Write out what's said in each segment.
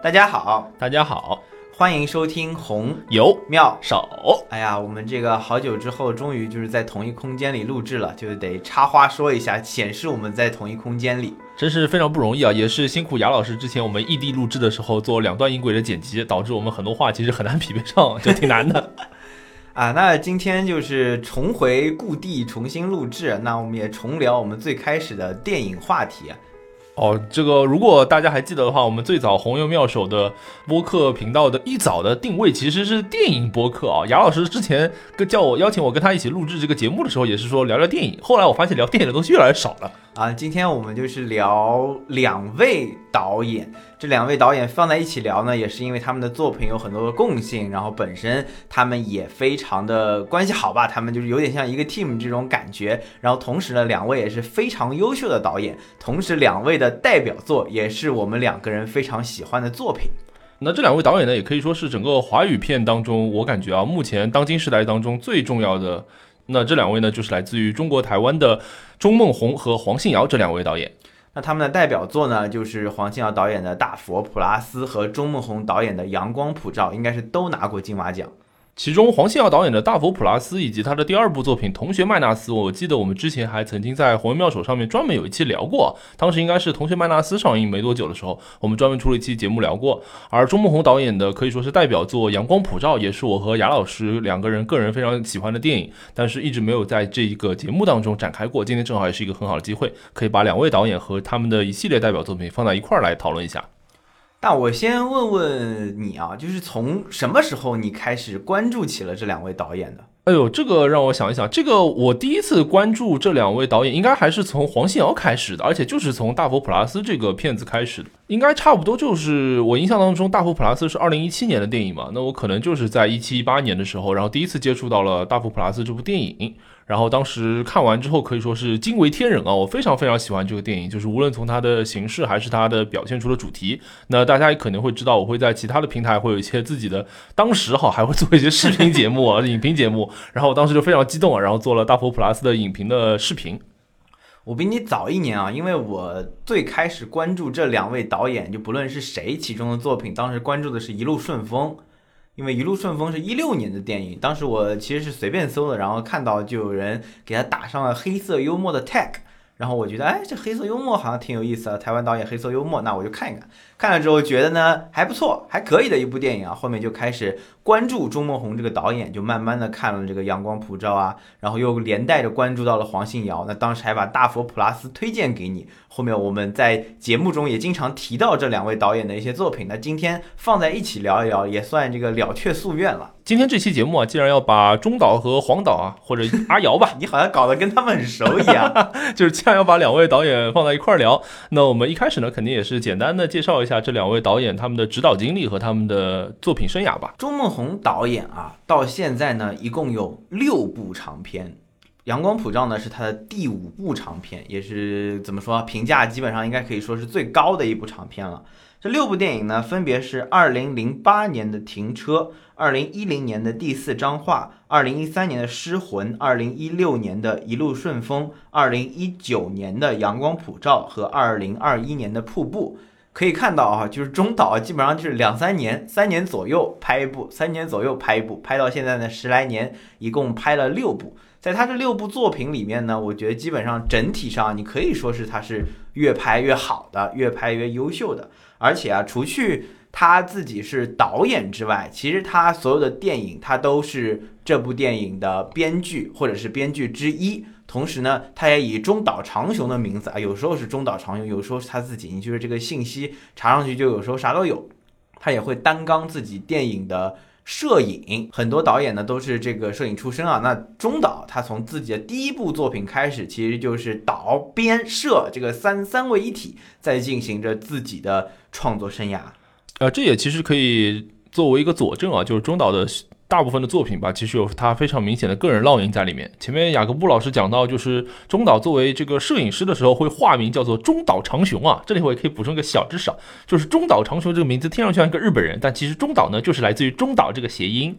大家好，大家好，欢迎收听红油妙手。哎呀，我们这个好久之后，终于就是在同一空间里录制了，就得插话说一下，显示我们在同一空间里，真是非常不容易啊！也是辛苦雅老师之前我们异地录制的时候做两段音轨的剪辑，导致我们很多话其实很难匹配上，就挺难的。啊，那今天就是重回故地，重新录制，那我们也重聊我们最开始的电影话题。哦，这个如果大家还记得的话，我们最早红油妙手的播客频道的一早的定位其实是电影播客啊。雅老师之前跟叫我邀请我跟他一起录制这个节目的时候，也是说聊聊电影。后来我发现聊电影的东西越来越少了啊。今天我们就是聊两位导演。这两位导演放在一起聊呢，也是因为他们的作品有很多的共性，然后本身他们也非常的关系好吧，他们就是有点像一个 team 这种感觉。然后同时呢，两位也是非常优秀的导演，同时两位的代表作也是我们两个人非常喜欢的作品。那这两位导演呢，也可以说是整个华语片当中，我感觉啊，目前当今时代当中最重要的。那这两位呢，就是来自于中国台湾的钟梦宏和黄信尧这两位导演。那他们的代表作呢，就是黄信尧导演的《大佛普拉斯》和钟梦宏导演的《阳光普照》，应该是都拿过金马奖。其中，黄信尧导演的《大佛普拉斯》以及他的第二部作品《同学麦纳斯》，我记得我们之前还曾经在《红颜妙手》上面专门有一期聊过。当时应该是《同学麦纳斯》上映没多久的时候，我们专门出了一期节目聊过。而钟孟宏导演的可以说是代表作《阳光普照》，也是我和雅老师两个人个人非常喜欢的电影，但是一直没有在这一个节目当中展开过。今天正好也是一个很好的机会，可以把两位导演和他们的一系列代表作品放在一块儿来讨论一下。但我先问问你啊，就是从什么时候你开始关注起了这两位导演的？哎呦，这个让我想一想，这个我第一次关注这两位导演，应该还是从黄信尧开始的，而且就是从《大佛普拉斯》这个片子开始的，应该差不多就是我印象当中，《大佛普拉斯》是二零一七年的电影嘛，那我可能就是在一七一八年的时候，然后第一次接触到了《大佛普拉斯》这部电影。然后当时看完之后可以说是惊为天人啊！我非常非常喜欢这个电影，就是无论从它的形式还是它的表现出的主题。那大家也可能会知道，我会在其他的平台会有一些自己的，当时哈还会做一些视频节目啊、影评节目。然后我当时就非常激动啊，然后做了大佛普拉斯的影评的视频。我比你早一年啊，因为我最开始关注这两位导演，就不论是谁其中的作品，当时关注的是一路顺风。因为一路顺风是一六年的电影，当时我其实是随便搜的，然后看到就有人给他打上了黑色幽默的 tag，然后我觉得，哎，这黑色幽默好像挺有意思的，台湾导演黑色幽默，那我就看一看。看了之后觉得呢还不错，还可以的一部电影啊，后面就开始关注钟孟宏这个导演，就慢慢的看了这个阳光普照啊，然后又连带着关注到了黄信尧，那当时还把大佛普拉斯推荐给你。后面我们在节目中也经常提到这两位导演的一些作品，那今天放在一起聊一聊，也算这个了却夙愿了。今天这期节目啊，既然要把中岛和黄岛啊，或者阿瑶吧，你好像搞得跟他们很熟一样，就是既然要把两位导演放在一块儿聊，那我们一开始呢，肯定也是简单的介绍一下这两位导演他们的指导经历和他们的作品生涯吧。钟梦宏导演啊，到现在呢，一共有六部长片。阳光普照呢是他的第五部长片，也是怎么说评价基本上应该可以说是最高的一部长片了。这六部电影呢，分别是二零零八年的《停车》，二零一零年的第四张画，二零一三年的《失魂》，二零一六年的一路顺风，二零一九年的阳光普照和二零二一年的瀑布。可以看到啊，就是中岛基本上就是两三年、三年左右拍一部，三年左右拍一部，拍到现在呢十来年，一共拍了六部。在他这六部作品里面呢，我觉得基本上整体上你可以说是他是越拍越好的，越拍越优秀的。而且啊，除去他自己是导演之外，其实他所有的电影他都是这部电影的编剧或者是编剧之一。同时呢，他也以中岛长雄的名字啊，有时候是中岛长雄，有时候是他自己。你就是这个信息查上去就有时候啥都有。他也会担纲自己电影的。摄影很多导演呢都是这个摄影出身啊。那中岛他从自己的第一部作品开始，其实就是导编摄这个三三位一体，在进行着自己的创作生涯。呃，这也其实可以作为一个佐证啊，就是中岛的。大部分的作品吧，其实有他非常明显的个人烙印在里面。前面雅各布老师讲到，就是中岛作为这个摄影师的时候，会化名叫做中岛长雄啊。这里我也可以补充一个小知识，就是中岛长雄这个名字听上去像一个日本人，但其实中岛呢，就是来自于中岛这个谐音。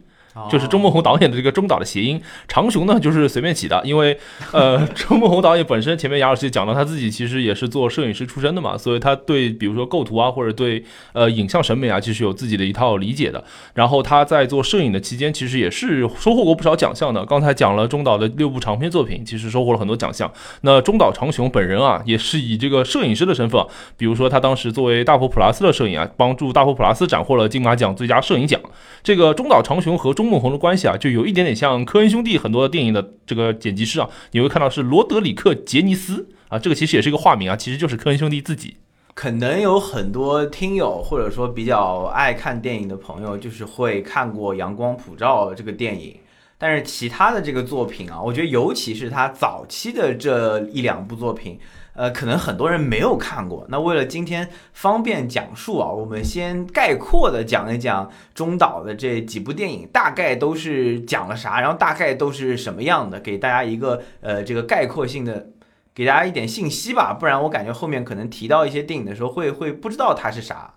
就是钟孟宏导演的这个中岛的谐音。长雄呢，就是随便起的，因为呃，钟孟宏导演本身前面杨老师也讲到，他自己其实也是做摄影师出身的嘛，所以他对比如说构图啊，或者对呃影像审美啊，其实有自己的一套理解的。然后他在做摄影的期间，其实也是收获过不少奖项的。刚才讲了中岛的六部长篇作品，其实收获了很多奖项。那中岛长雄本人啊，也是以这个摄影师的身份，比如说他当时作为大佛普拉斯的摄影啊，帮助大佛普拉斯斩获了金马奖最佳摄影奖。这个中岛长雄和中孟红的关系啊，就有一点点像科恩兄弟很多电影的这个剪辑师啊，你会看到是罗德里克·杰尼斯啊，这个其实也是一个化名啊，其实就是科恩兄弟自己。可能有很多听友或者说比较爱看电影的朋友，就是会看过《阳光普照》这个电影，但是其他的这个作品啊，我觉得尤其是他早期的这一两部作品。呃，可能很多人没有看过。那为了今天方便讲述啊，我们先概括的讲一讲中岛的这几部电影，大概都是讲了啥，然后大概都是什么样的，给大家一个呃这个概括性的，给大家一点信息吧。不然我感觉后面可能提到一些电影的时候，会会不知道它是啥。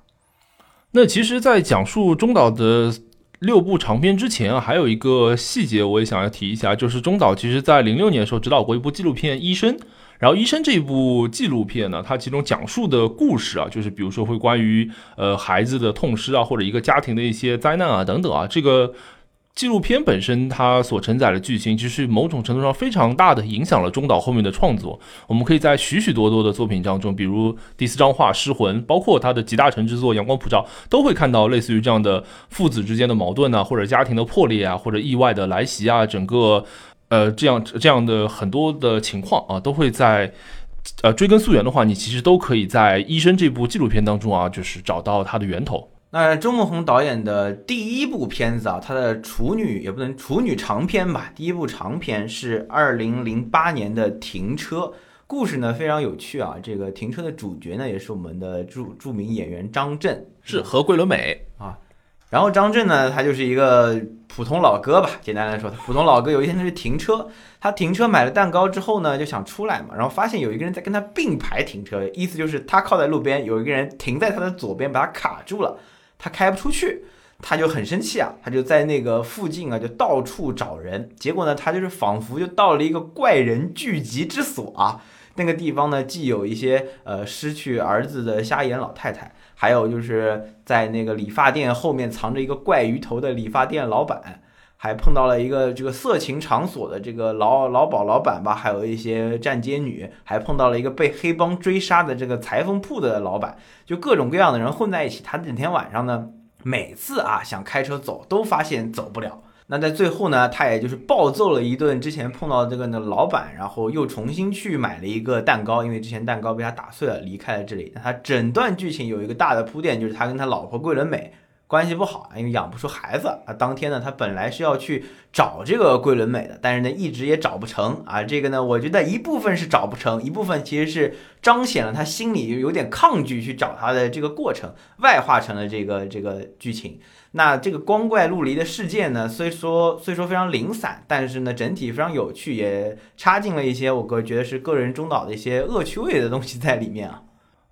那其实，在讲述中岛的六部长片之前啊，还有一个细节我也想要提一下，就是中岛其实在零六年的时候指导过一部纪录片《医生》。然后，医生这一部纪录片呢，它其中讲述的故事啊，就是比如说会关于呃孩子的痛失啊，或者一个家庭的一些灾难啊等等啊。这个纪录片本身它所承载的剧情，其实某种程度上非常大的影响了中岛后面的创作。我们可以在许许多多的作品当中，比如第四张画《失魂》，包括他的集大成之作《阳光普照》，都会看到类似于这样的父子之间的矛盾啊，或者家庭的破裂啊，或者意外的来袭啊，整个。呃，这样这样的很多的情况啊，都会在，呃，追根溯源的话，你其实都可以在《医生》这部纪录片当中啊，就是找到它的源头。那周梦红导演的第一部片子啊，他的处女也不能处女长片吧，第一部长片是二零零八年的《停车》，故事呢非常有趣啊。这个《停车》的主角呢，也是我们的著著名演员张震，是和桂纶镁啊。然后张震呢，他就是一个普通老哥吧，简单来说，普通老哥有一天他去停车，他停车买了蛋糕之后呢，就想出来嘛，然后发现有一个人在跟他并排停车，意思就是他靠在路边，有一个人停在他的左边，把他卡住了，他开不出去，他就很生气啊，他就在那个附近啊，就到处找人，结果呢，他就是仿佛就到了一个怪人聚集之所啊，那个地方呢，既有一些呃失去儿子的瞎眼老太太。还有就是在那个理发店后面藏着一个怪鱼头的理发店老板，还碰到了一个这个色情场所的这个老老鸨老板吧，还有一些站街女，还碰到了一个被黑帮追杀的这个裁缝铺的老板，就各种各样的人混在一起。他那天晚上呢，每次啊想开车走，都发现走不了。那在最后呢，他也就是暴揍了一顿之前碰到这个呢老板，然后又重新去买了一个蛋糕，因为之前蛋糕被他打碎了，离开了这里。那他整段剧情有一个大的铺垫，就是他跟他老婆桂纶镁关系不好啊，因为养不出孩子啊。当天呢，他本来是要去找这个桂纶镁的，但是呢一直也找不成啊。这个呢，我觉得一部分是找不成，一部分其实是彰显了他心里有点抗拒去找他的这个过程，外化成了这个这个剧情。那这个光怪陆离的世界呢，虽说虽说非常零散，但是呢，整体非常有趣，也插进了一些我个觉得是个人中岛的一些恶趣味的东西在里面啊。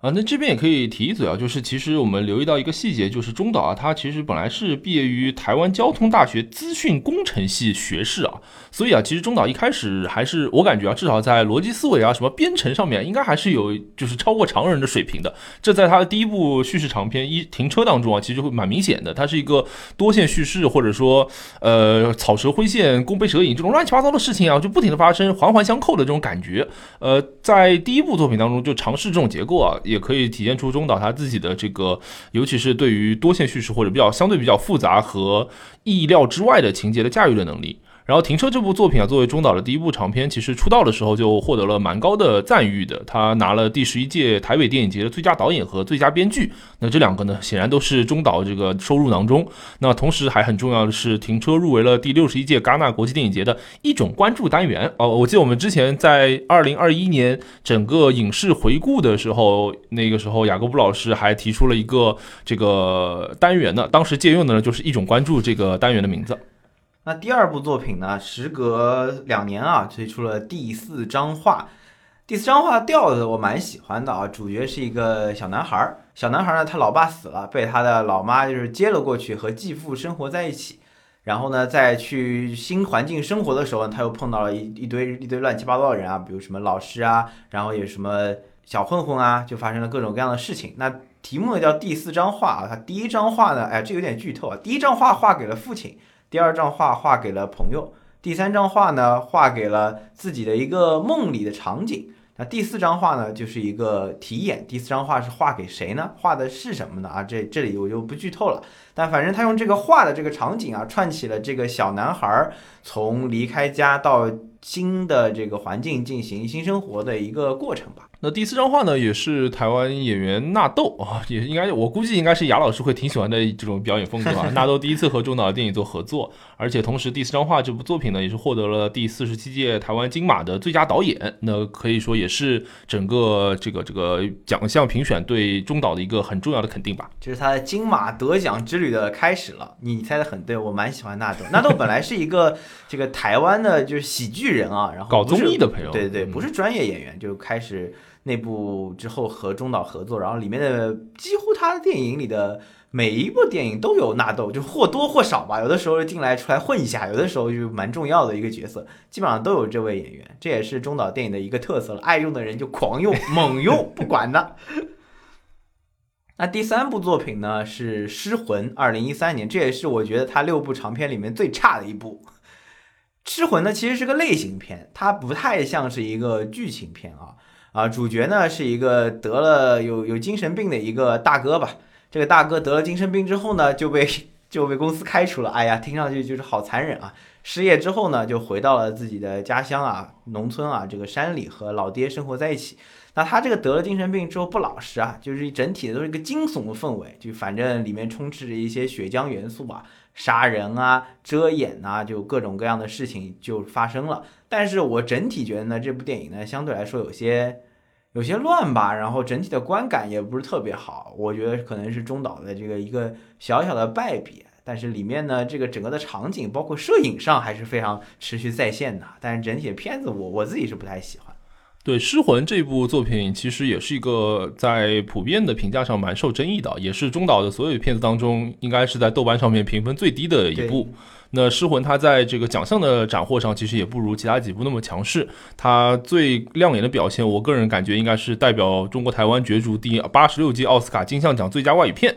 啊，那这边也可以提一嘴啊，就是其实我们留意到一个细节，就是中岛啊，他其实本来是毕业于台湾交通大学资讯工程系学士啊，所以啊，其实中岛一开始还是我感觉啊，至少在逻辑思维啊、什么编程上面，应该还是有就是超过常人的水平的。这在他的第一部叙事长片《一停车》当中啊，其实会蛮明显的，它是一个多线叙事，或者说呃草蛇灰线、弓背蛇影这种乱七八糟的事情啊，就不停的发生，环环相扣的这种感觉。呃，在第一部作品当中就尝试这种结构啊。也可以体现出中岛他自己的这个，尤其是对于多线叙事或者比较相对比较复杂和意料之外的情节的驾驭的能力。然后《停车》这部作品啊，作为中岛的第一部长片，其实出道的时候就获得了蛮高的赞誉的。他拿了第十一届台北电影节的最佳导演和最佳编剧。那这两个呢，显然都是中岛这个收入囊中。那同时还很重要的是，《停车》入围了第六十一届戛纳国际电影节的一种关注单元。哦，我记得我们之前在二零二一年整个影视回顾的时候，那个时候雅各布老师还提出了一个这个单元呢。当时借用的呢，就是一种关注这个单元的名字。那第二部作品呢？时隔两年啊，推出了第四章画。第四章画调子我蛮喜欢的啊。主角是一个小男孩儿，小男孩呢，他老爸死了，被他的老妈就是接了过去，和继父生活在一起。然后呢，在去新环境生活的时候，他又碰到了一一堆一堆乱七八糟的人啊，比如什么老师啊，然后有什么小混混啊，就发生了各种各样的事情。那题目呢叫第四张画啊，他第一张画呢，哎，这有点剧透啊。第一张画画给了父亲，第二张画画给了朋友，第三张画呢画给了自己的一个梦里的场景。那第四张画呢，就是一个题眼。第四张画是画给谁呢？画的是什么呢？啊，这这里我就不剧透了。但反正他用这个画的这个场景啊，串起了这个小男孩从离开家到新的这个环境进行新生活的一个过程吧。那第四张画呢，也是台湾演员纳豆啊，也应该我估计应该是雅老师会挺喜欢的这种表演风格啊。纳豆第一次和中岛的电影做合作，而且同时第四张画这部作品呢，也是获得了第四十七届台湾金马的最佳导演。那可以说也是整个这个这个奖项评选对中岛的一个很重要的肯定吧。这是他的金马得奖之旅的开始了。你猜的很对，我蛮喜欢纳豆。纳豆本来是一个 这个台湾的就是喜剧人啊，然后搞综艺的朋友，对对对，不是专业演员，就开始。那部之后和中岛合作，然后里面的几乎他的电影里的每一部电影都有纳豆，就或多或少吧，有的时候进来出来混一下，有的时候就蛮重要的一个角色，基本上都有这位演员，这也是中岛电影的一个特色了，爱用的人就狂用 猛用不管的。那第三部作品呢是《失魂》，二零一三年，这也是我觉得他六部长片里面最差的一部。《失魂》呢其实是个类型片，它不太像是一个剧情片啊。啊，主角呢是一个得了有有精神病的一个大哥吧。这个大哥得了精神病之后呢，就被就被公司开除了。哎呀，听上去就是好残忍啊！失业之后呢，就回到了自己的家乡啊，农村啊，这个山里和老爹生活在一起。那他这个得了精神病之后不老实啊，就是整体的都是一个惊悚的氛围，就反正里面充斥着一些血浆元素吧。杀人啊，遮掩啊，就各种各样的事情就发生了。但是我整体觉得呢，这部电影呢相对来说有些有些乱吧，然后整体的观感也不是特别好。我觉得可能是中岛的这个一个小小的败笔。但是里面呢，这个整个的场景包括摄影上还是非常持续在线的。但是整体的片子我我自己是不太喜欢。对《失魂》这部作品，其实也是一个在普遍的评价上蛮受争议的，也是中岛的所有片子当中，应该是在豆瓣上面评分最低的一部。那《失魂》它在这个奖项的斩获上，其实也不如其他几部那么强势。它最亮眼的表现，我个人感觉应该是代表中国台湾角逐第八十六届奥斯卡金像奖最佳外语片。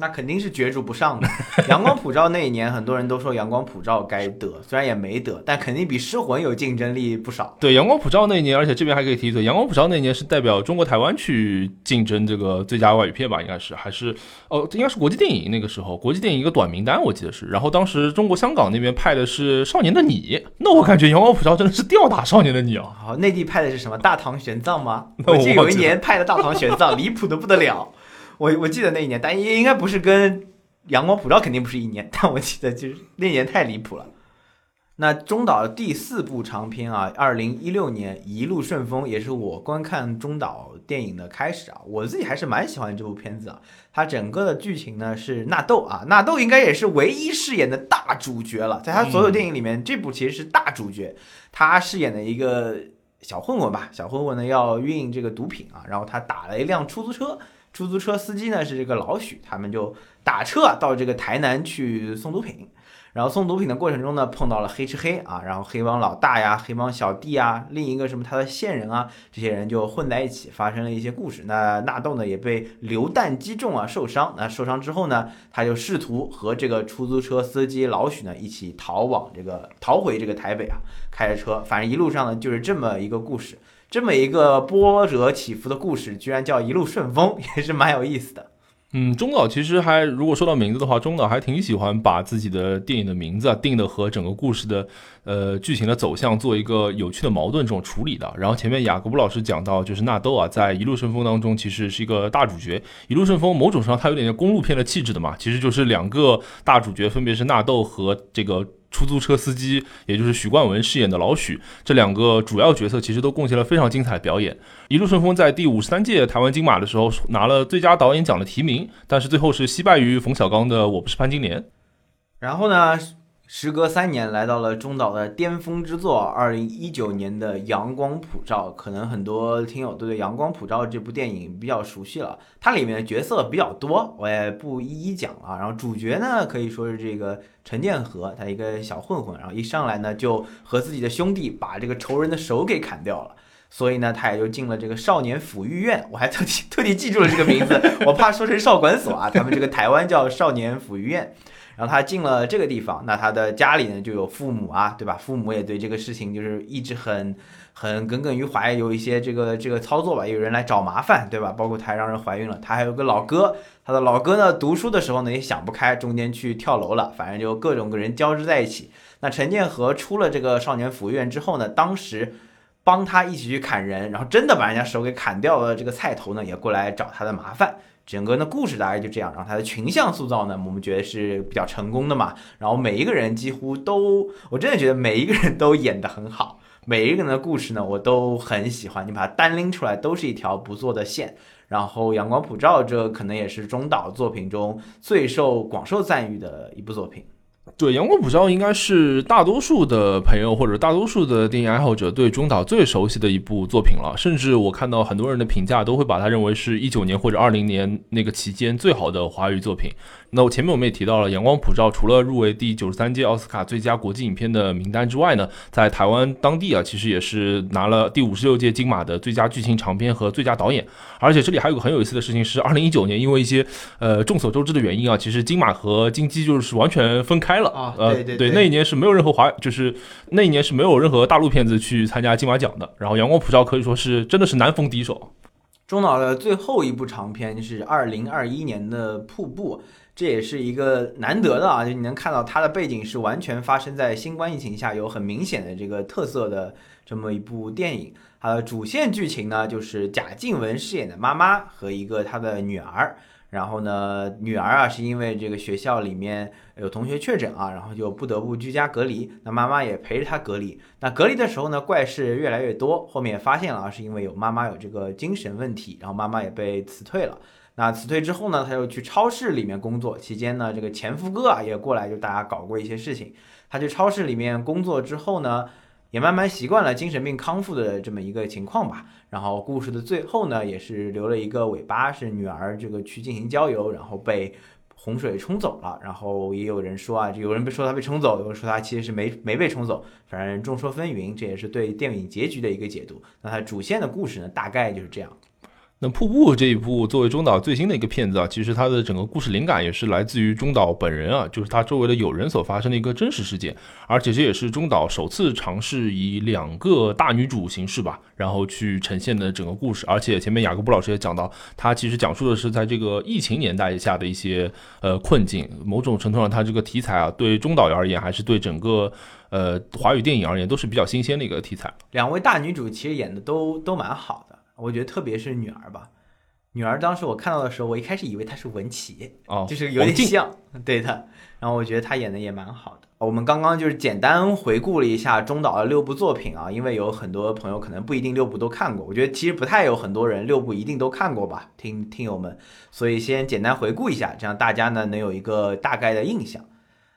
那肯定是角逐不上的。阳光普照那一年，很多人都说阳光普照该得，虽然也没得，但肯定比失魂有竞争力不少。对，阳光普照那一年，而且这边还可以提一嘴，阳光普照那一年是代表中国台湾去竞争这个最佳外语片吧？应该是还是哦，应该是国际电影那个时候，国际电影一个短名单我记得是。然后当时中国香港那边派的是《少年的你》，那我感觉阳光普照真的是吊打《少年的你》啊。好，内地派的是什么《大唐玄奘》吗？我记得有一年派的《大唐玄奘》，离谱的不得了。我我记得那一年，但应应该不是跟。阳光普照肯定不是一年，但我记得就是那年太离谱了。那中岛的第四部长片啊，二零一六年《一路顺风》也是我观看中岛电影的开始啊。我自己还是蛮喜欢这部片子啊。它整个的剧情呢是纳豆啊，纳豆应该也是唯一饰演的大主角了，在他所有电影里面，这部其实是大主角。他饰演的一个小混混吧，小混混呢要运这个毒品啊，然后他打了一辆出租车。出租车司机呢是这个老许，他们就打车到这个台南去送毒品。然后送毒品的过程中呢，碰到了黑吃黑啊，然后黑帮老大呀、黑帮小弟啊，另一个什么他的线人啊，这些人就混在一起，发生了一些故事。那纳豆呢也被流弹击中啊，受伤。那受伤之后呢，他就试图和这个出租车司机老许呢一起逃往这个逃回这个台北啊，开着车，反正一路上呢就是这么一个故事。这么一个波折起伏的故事，居然叫一路顺风，也是蛮有意思的。嗯，中岛其实还如果说到名字的话，中岛还挺喜欢把自己的电影的名字啊定的和整个故事的呃剧情的走向做一个有趣的矛盾这种处理的。然后前面雅各布老师讲到，就是纳豆啊，在一路顺风当中其实是一个大主角。一路顺风某种上它有点像公路片的气质的嘛，其实就是两个大主角，分别是纳豆和这个。出租车司机，也就是许冠文饰演的老许，这两个主要角色其实都贡献了非常精彩的表演。一路顺风在第五十三届台湾金马的时候拿了最佳导演奖的提名，但是最后是惜败于冯小刚的《我不是潘金莲》。然后呢，时隔三年，来到了中岛的巅峰之作，二零一九年的《阳光普照》。可能很多听友都对《阳光普照》这部电影比较熟悉了，它里面的角色比较多，我也不一一讲了。然后主角呢，可以说是这个陈建和，他一个小混混，然后一上来呢，就和自己的兄弟把这个仇人的手给砍掉了，所以呢，他也就进了这个少年抚育院。我还特地特地记住了这个名字，我怕说成少管所啊，他们这个台湾叫少年抚育院。然后他进了这个地方，那他的家里呢就有父母啊，对吧？父母也对这个事情就是一直很很耿耿于怀，有一些这个这个操作吧，有人来找麻烦，对吧？包括他还让人怀孕了，他还有个老哥，他的老哥呢读书的时候呢也想不开，中间去跳楼了，反正就各种各人交织在一起。那陈建和出了这个少年福院之后呢，当时帮他一起去砍人，然后真的把人家手给砍掉了，这个菜头呢也过来找他的麻烦。整个的故事大概就这样，然后他的群像塑造呢，我们觉得是比较成功的嘛。然后每一个人几乎都，我真的觉得每一个人都演得很好，每一个人的故事呢，我都很喜欢。你把它单拎出来，都是一条不错的线。然后《阳光普照》这可能也是中岛作品中最受广受赞誉的一部作品。对《阳光普照》应该是大多数的朋友或者大多数的电影爱好者对中岛最熟悉的一部作品了，甚至我看到很多人的评价都会把它认为是一九年或者二零年那个期间最好的华语作品。那我前面我们也提到了，《阳光普照》除了入围第九十三届奥斯卡最佳国际影片的名单之外呢，在台湾当地啊，其实也是拿了第五十六届金马的最佳剧情长片和最佳导演。而且这里还有个很有意思的事情是，二零一九年因为一些呃众所周知的原因啊，其实金马和金鸡就是完全分开了啊。呃，对对，那一年是没有任何华，就是那一年是没有任何大陆片子去参加金马奖的。然后《阳光普照》可以说是真的是难逢敌手。中岛的最后一部长片是二零二一年的《瀑布》。这也是一个难得的啊，就你能看到它的背景是完全发生在新冠疫情下，有很明显的这个特色的这么一部电影。它的主线剧情呢，就是贾静雯饰演的妈妈和一个她的女儿。然后呢，女儿啊是因为这个学校里面有同学确诊啊，然后就不得不居家隔离。那妈妈也陪着她隔离。那隔离的时候呢，怪事越来越多。后面发现了啊，是因为有妈妈有这个精神问题，然后妈妈也被辞退了。那辞退之后呢，他又去超市里面工作。期间呢，这个前夫哥啊也过来，就大家搞过一些事情。他去超市里面工作之后呢，也慢慢习惯了精神病康复的这么一个情况吧。然后故事的最后呢，也是留了一个尾巴，是女儿这个去进行郊游，然后被洪水冲走了。然后也有人说啊，有人被说他被冲走，有人说他其实是没没被冲走，反正众说纷纭。这也是对电影结局的一个解读。那它主线的故事呢，大概就是这样。那《瀑布》这一部作为中岛最新的一个片子啊，其实它的整个故事灵感也是来自于中岛本人啊，就是他周围的友人所发生的一个真实事件，而且这也是中岛首次尝试以两个大女主形式吧，然后去呈现的整个故事。而且前面雅各布老师也讲到，他其实讲述的是在这个疫情年代下的一些呃困境，某种程度上，他这个题材啊，对中岛而言，还是对整个呃华语电影而言，都是比较新鲜的一个题材。两位大女主其实演的都都蛮好的。我觉得特别是女儿吧，女儿当时我看到的时候，我一开始以为她是文琪，哦，就是有点像，对的。然后我觉得她演的也蛮好的。我们刚刚就是简单回顾了一下中岛的六部作品啊，因为有很多朋友可能不一定六部都看过，我觉得其实不太有很多人六部一定都看过吧，听听友们，所以先简单回顾一下，这样大家呢能有一个大概的印象。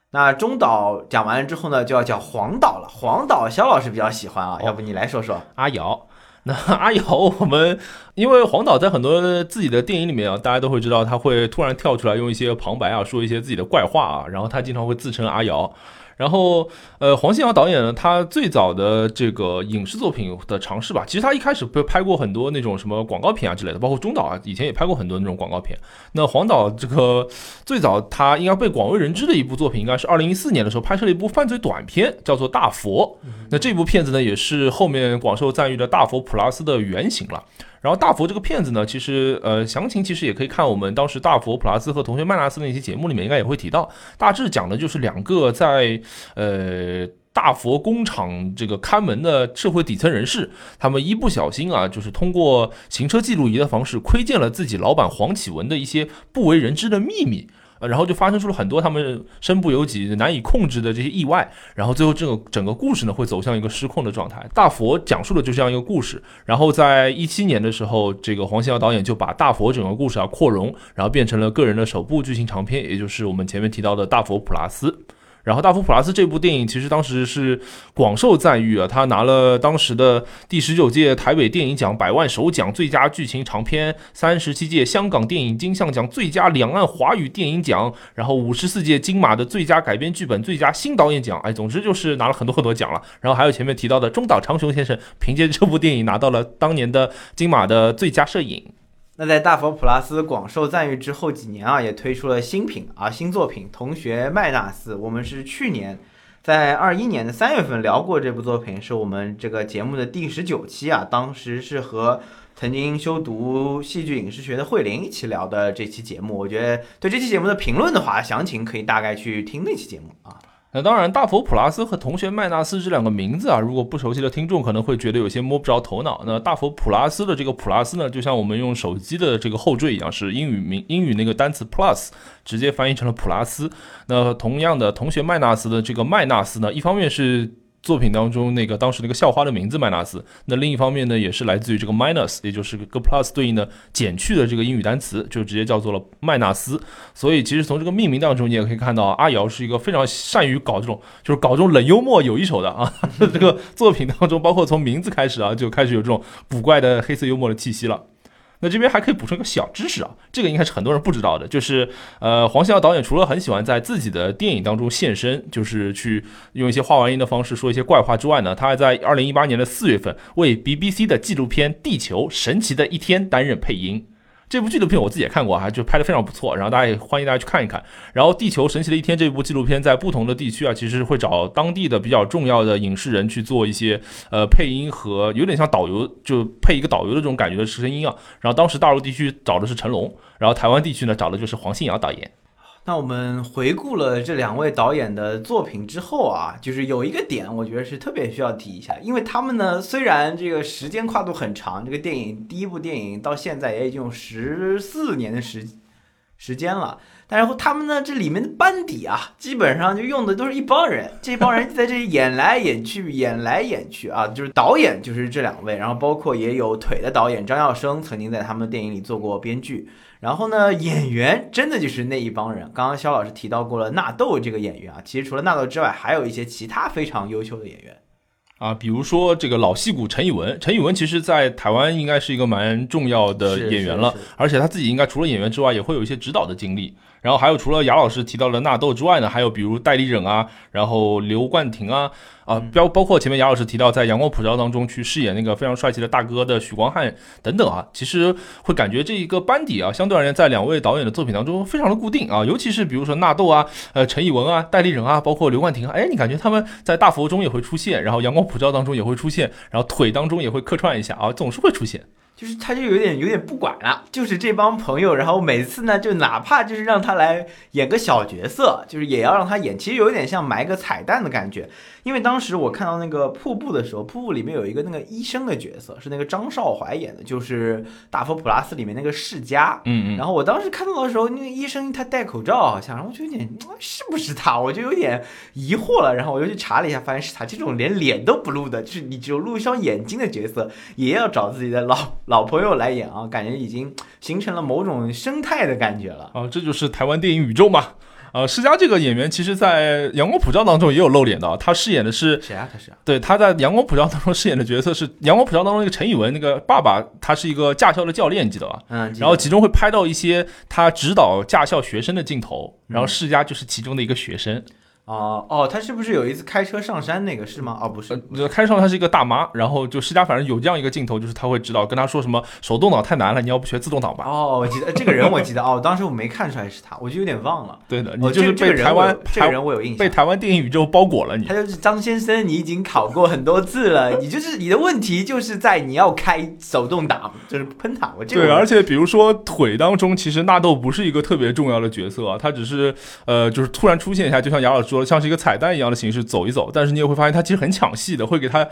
那中岛讲完了之后呢，就要讲黄岛了。黄岛肖老师比较喜欢啊，要不你来说说阿瑶。那阿瑶，我们因为黄导在很多自己的电影里面啊，大家都会知道他会突然跳出来用一些旁白啊，说一些自己的怪话啊，然后他经常会自称阿瑶。然后，呃，黄信尧导演呢，他最早的这个影视作品的尝试吧，其实他一开始拍拍过很多那种什么广告片啊之类的，包括中岛啊，以前也拍过很多那种广告片。那黄导这个最早他应该被广为人知的一部作品，应该是二零一四年的时候拍摄了一部犯罪短片，叫做《大佛》。那这部片子呢，也是后面广受赞誉的《大佛普拉斯》的原型了。然后大佛这个骗子呢，其实呃详情其实也可以看我们当时大佛普拉斯和同学曼纳斯那期节目里面应该也会提到，大致讲的就是两个在呃大佛工厂这个看门的社会底层人士，他们一不小心啊，就是通过行车记录仪的方式窥见了自己老板黄启文的一些不为人知的秘密。然后就发生出了很多他们身不由己、难以控制的这些意外，然后最后这个整个故事呢会走向一个失控的状态。大佛讲述的就这样一个故事，然后在一七年的时候，这个黄信尧导演就把大佛整个故事啊扩容，然后变成了个人的首部剧情长片，也就是我们前面提到的大佛普拉斯。然后《大佛普拉斯》这部电影其实当时是广受赞誉啊，他拿了当时的第十九届台北电影奖百万首奖最佳剧情长片，三十七届香港电影金像奖最佳两岸华语电影奖，然后五十四届金马的最佳改编剧本、最佳新导演奖，哎，总之就是拿了很多很多奖了。然后还有前面提到的中岛长雄先生，凭借这部电影拿到了当年的金马的最佳摄影。那在大佛普拉斯广受赞誉之后几年啊，也推出了新品啊新作品《同学麦纳斯》。我们是去年在二一年的三月份聊过这部作品，是我们这个节目的第十九期啊。当时是和曾经修读戏剧影视学的慧玲一起聊的这期节目。我觉得对这期节目的评论的话，详情可以大概去听那期节目啊。那当然，大佛普拉斯和同学麦纳斯这两个名字啊，如果不熟悉的听众可能会觉得有些摸不着头脑。那大佛普拉斯的这个普拉斯呢，就像我们用手机的这个后缀一样，是英语名英语那个单词 plus，直接翻译成了普拉斯。那同样的，同学麦纳斯的这个麦纳斯呢，一方面是。作品当中那个当时那个校花的名字麦纳斯，那另一方面呢，也是来自于这个 minus，也就是个 plus 对应的减去的这个英语单词，就直接叫做了麦纳斯。所以其实从这个命名当中，你也可以看到阿瑶是一个非常善于搞这种，就是搞这种冷幽默有一手的啊。这个作品当中，包括从名字开始啊，就开始有这种古怪的黑色幽默的气息了。那这边还可以补充一个小知识啊，这个应该是很多人不知道的，就是呃，黄潇导演除了很喜欢在自己的电影当中现身，就是去用一些画外音的方式说一些怪话之外呢，他还在二零一八年的四月份为 BBC 的纪录片《地球神奇的一天》担任配音。这部纪录片我自己也看过哈，就拍的非常不错，然后大家也欢迎大家去看一看。然后《地球神奇的一天》这部纪录片在不同的地区啊，其实会找当地的比较重要的影视人去做一些呃配音和有点像导游，就配一个导游的这种感觉的声音啊。然后当时大陆地区找的是成龙，然后台湾地区呢找的就是黄信尧导演。那我们回顾了这两位导演的作品之后啊，就是有一个点，我觉得是特别需要提一下，因为他们呢虽然这个时间跨度很长，这个电影第一部电影到现在也已经有十四年的时时间了，但然后他们呢这里面的班底啊，基本上就用的都是一帮人，这帮人在这里演来演去，演来演去啊，就是导演就是这两位，然后包括也有腿的导演张耀生曾经在他们的电影里做过编剧。然后呢，演员真的就是那一帮人。刚刚肖老师提到过了纳豆这个演员啊，其实除了纳豆之外，还有一些其他非常优秀的演员啊，比如说这个老戏骨陈以文。陈以文其实在台湾应该是一个蛮重要的演员了，而且他自己应该除了演员之外，也会有一些指导的经历。然后还有除了雅老师提到了纳豆之外呢，还有比如戴立忍啊，然后刘冠廷啊。啊，包包括前面雅老师提到在《阳光普照》当中去饰演那个非常帅气的大哥的许光汉等等啊，其实会感觉这一个班底啊，相对而言在两位导演的作品当中非常的固定啊，尤其是比如说纳豆啊、呃陈以文啊、戴立忍啊，包括刘冠廷啊，哎，你感觉他们在大佛中也会出现，然后《阳光普照》当中也会出现，然后腿当中也会客串一下啊，总是会出现。就是他就有点有点不管了，就是这帮朋友，然后每次呢，就哪怕就是让他来演个小角色，就是也要让他演，其实有点像埋个彩蛋的感觉。因为当时我看到那个瀑布的时候，瀑布里面有一个那个医生的角色，是那个张少怀演的，就是《大佛普拉斯》里面那个世家。嗯嗯。然后我当时看到的时候，那个医生他戴口罩，好像，然后我就有点是不是他，我就有点疑惑了。然后我又去查了一下，发现是他。这种连脸都不露的，就是你只有露一双眼睛的角色，也要找自己的老。老朋友来演啊，感觉已经形成了某种生态的感觉了啊，这就是台湾电影宇宙嘛。呃，施佳这个演员，其实在《阳光普照》当中也有露脸的，他饰演的是谁啊？他是对他在《阳光普照》当中饰演的角色是《阳光普照》当中那个陈以文那个爸爸，他是一个驾校的教练，记得吧？嗯，然后其中会拍到一些他指导驾校学生的镜头，然后施佳就是其中的一个学生。哦哦，他是不是有一次开车上山那个是吗？哦，不是，开上他是一个大妈，然后就施家反正有这样一个镜头，就是他会知道跟他说什么手动挡太难了，你要不学自动挡吧？哦，我记得这个人，我记得哦，当时我没看出来是他，我就有点忘了。对的，你就是被台湾这个人我有印象，被台湾电影宇宙包裹了。你他就是张先生，你已经考过很多次了，你就是你的问题就是在你要开手动挡，就是喷他。我这对，而且比如说腿当中，其实纳豆不是一个特别重要的角色啊，他只是呃，就是突然出现一下，就像杨老师说，像是一个彩蛋一样。的形式走一走，但是你也会发现他其实很抢戏的，会给他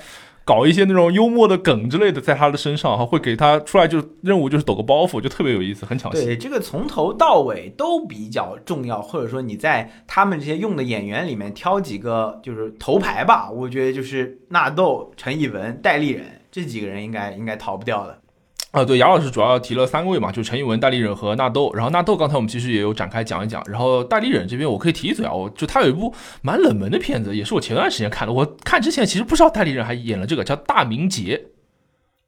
搞一些那种幽默的梗之类的，在他的身上哈，会给他出来就任务就是抖个包袱，就特别有意思，很抢戏。对，这个从头到尾都比较重要，或者说你在他们这些用的演员里面挑几个就是头牌吧，我觉得就是纳豆、陈以文、戴立人这几个人应该应该逃不掉的。啊，对，杨老师主要提了三位嘛，就陈以文、戴立忍和纳豆。然后纳豆刚才我们其实也有展开讲一讲。然后戴立忍这边我可以提一嘴啊，我就他有一部蛮冷门的片子，也是我前段时间看的。我看之前其实不知道戴立忍还演了这个叫《大明劫》。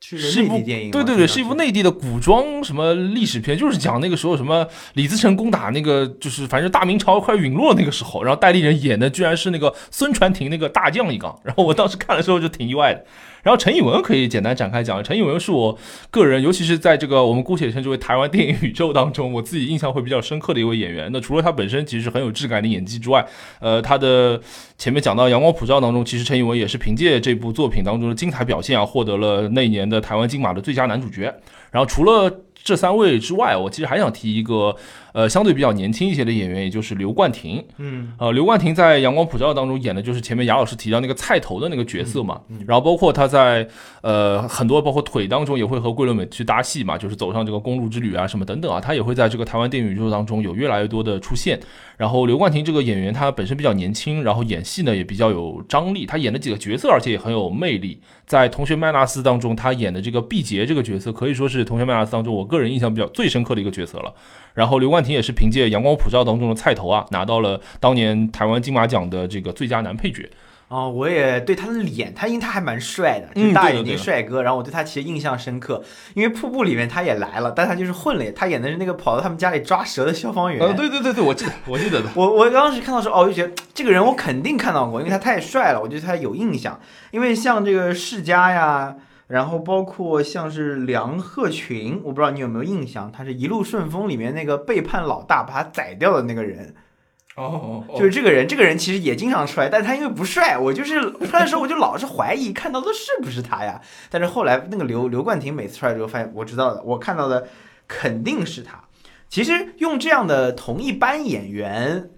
是一部电影，对对对，是一部内地的古装什么历史片，就是讲那个时候什么李自成攻打那个，就是反正大明朝快陨落那个时候，然后戴立忍演的居然是那个孙传庭那个大将一个，然后我当时看的时候就挺意外的。然后陈以文可以简单展开讲，陈以文是我个人，尤其是在这个我们姑且称之为台湾电影宇宙当中，我自己印象会比较深刻的一位演员。那除了他本身其实很有质感的演技之外，呃，他的前面讲到《阳光普照》当中，其实陈以文也是凭借这部作品当中的精彩表现啊，获得了那年的台湾金马的最佳男主角。然后除了这三位之外，我其实还想提一个，呃，相对比较年轻一些的演员，也就是刘冠廷。嗯，呃，刘冠廷在《阳光普照》当中演的就是前面雅老师提到那个菜头的那个角色嘛。然后包括他在呃很多包括腿当中也会和桂纶镁去搭戏嘛，就是走上这个公路之旅啊什么等等啊，他也会在这个台湾电影宇宙当中有越来越多的出现。然后刘冠廷这个演员他本身比较年轻，然后演戏呢也比较有张力，他演的几个角色而且也很有魅力。在《同学麦纳斯》当中，他演的这个毕节这个角色可以说是《同学麦纳斯》当中我个人印象比较最深刻的一个角色了。然后刘冠廷也是凭借《阳光普照》当中的菜头啊，拿到了当年台湾金马奖的这个最佳男配角。哦，我也对他的脸，他因为他还蛮帅的，就大眼睛帅哥。然后我对他其实印象深刻，因为瀑布里面他也来了，但他就是混了，他演的是那个跑到他们家里抓蛇的消防员。呃，对对对对，我记得，我记得的。我我当时看到时候，哦，我就觉得这个人我肯定看到过，因为他太帅了，我对他有印象。因为像这个世家呀，然后包括像是梁鹤群，我不知道你有没有印象，他是一路顺风里面那个背叛老大把他宰掉的那个人。哦，就是这个人，这个人其实也经常出来，但他因为不帅，我就是出来的时候我就老是怀疑看到的是不是他呀。但是后来那个刘刘冠廷每次出来之后，发现我知道的，我看到的肯定是他。其实用这样的同一班演员，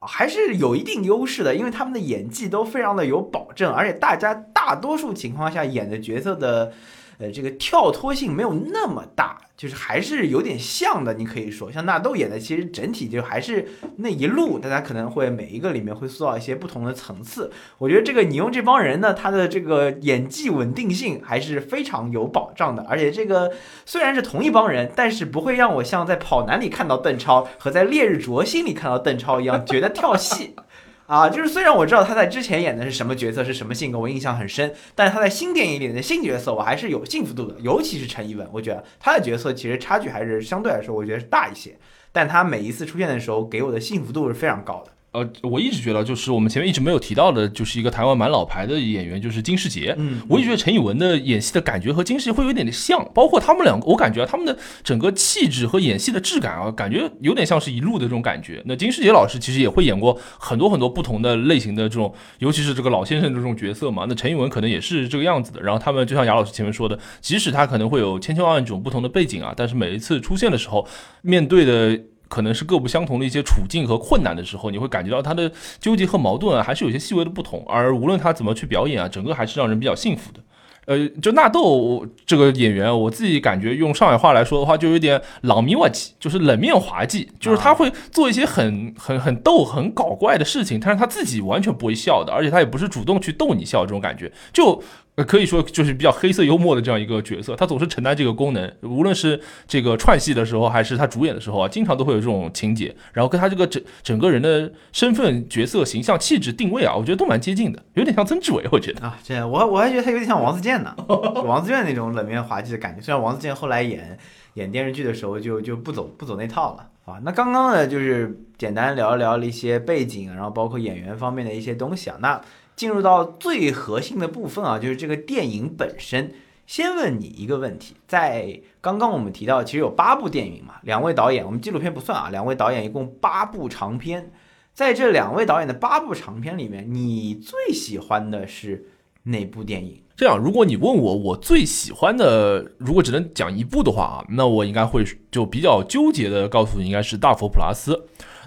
还是有一定优势的，因为他们的演技都非常的有保证，而且大家大多数情况下演的角色的。呃，这个跳脱性没有那么大，就是还是有点像的。你可以说，像纳豆演的，其实整体就还是那一路，大家可能会每一个里面会塑造一些不同的层次。我觉得这个你用这帮人呢，他的这个演技稳定性还是非常有保障的。而且这个虽然是同一帮人，但是不会让我像在跑男里看到邓超和在烈日灼心里看到邓超一样觉得跳戏。啊，就是虽然我知道他在之前演的是什么角色，是什么性格，我印象很深，但是他在新电影里的新角色，我还是有幸福度的。尤其是陈一文，我觉得他的角色其实差距还是相对来说，我觉得是大一些，但他每一次出现的时候，给我的幸福度是非常高的。呃，我一直觉得，就是我们前面一直没有提到的，就是一个台湾蛮老牌的演员，就是金世杰。嗯，我一直觉得陈以文的演戏的感觉和金世杰会有点点像，包括他们两个，我感觉他们的整个气质和演戏的质感啊，感觉有点像是一路的这种感觉。那金世杰老师其实也会演过很多很多不同的类型的这种，尤其是这个老先生这种角色嘛。那陈以文可能也是这个样子的。然后他们就像雅老师前面说的，即使他可能会有千千万万种不同的背景啊，但是每一次出现的时候，面对的。可能是各不相同的一些处境和困难的时候，你会感觉到他的纠结和矛盾啊，还是有些细微的不同。而无论他怎么去表演啊，整个还是让人比较幸福的。呃，就纳豆这个演员，我自己感觉用上海话来说的话，就有点冷面滑稽，就是冷面滑稽，就是他会做一些很很很逗、很搞怪的事情，但是他自己完全不会笑的，而且他也不是主动去逗你笑这种感觉，就。呃，可以说就是比较黑色幽默的这样一个角色，他总是承担这个功能，无论是这个串戏的时候，还是他主演的时候啊，经常都会有这种情节，然后跟他这个整整个人的身份、角色、形象、气质定位啊，我觉得都蛮接近的，有点像曾志伟，我觉得啊，这我我还觉得他有点像王自健呢，王自健那种冷面滑稽的感觉，虽然王自健后来演演电视剧的时候就就不走不走那套了啊。那刚刚呢，就是简单聊一聊了一些背景，然后包括演员方面的一些东西啊，那。进入到最核心的部分啊，就是这个电影本身。先问你一个问题，在刚刚我们提到，其实有八部电影嘛，两位导演，我们纪录片不算啊，两位导演一共八部长片。在这两位导演的八部长片里面，你最喜欢的是哪部电影？这样，如果你问我我最喜欢的，如果只能讲一部的话啊，那我应该会就比较纠结的告诉你，应该是《大佛普拉斯》。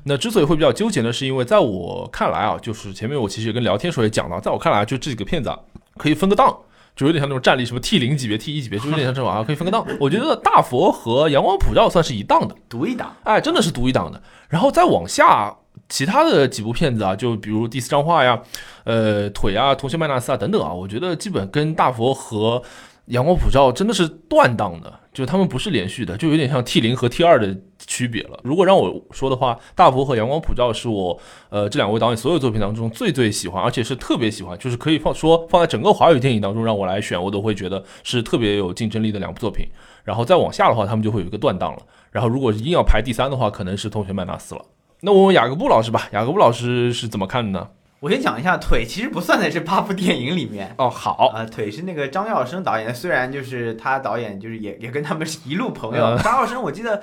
那之所以会比较纠结呢，是因为在我看来啊，就是前面我其实也跟聊天时候也讲到，在我看来啊就这几个片子啊，可以分个档，就有点像那种战力什么 T 零级别、T 一级别，就有点像这种啊，可以分个档。我觉得大佛和阳光普照算是一档的，独一档，哎，真的是独一档的。然后再往下，其他的几部片子啊，就比如第四张画呀、呃腿啊、同学麦纳斯啊等等啊，我觉得基本跟大佛和阳光普照真的是断档的，就他们不是连续的，就有点像 T 零和 T 二的区别了。如果让我说的话，大佛和阳光普照是我呃这两位导演所有作品当中最最喜欢，而且是特别喜欢，就是可以放说放在整个华语电影当中让我来选，我都会觉得是特别有竞争力的两部作品。然后再往下的话，他们就会有一个断档了。然后如果硬要排第三的话，可能是《同学麦纳斯》了。那我问雅各布老师吧，雅各布老师是怎么看的呢？我先讲一下，腿其实不算在这八部电影里面。哦，好，呃，腿是那个张耀生导演，虽然就是他导演就是也也跟他们是一路朋友。张耀生，我记得。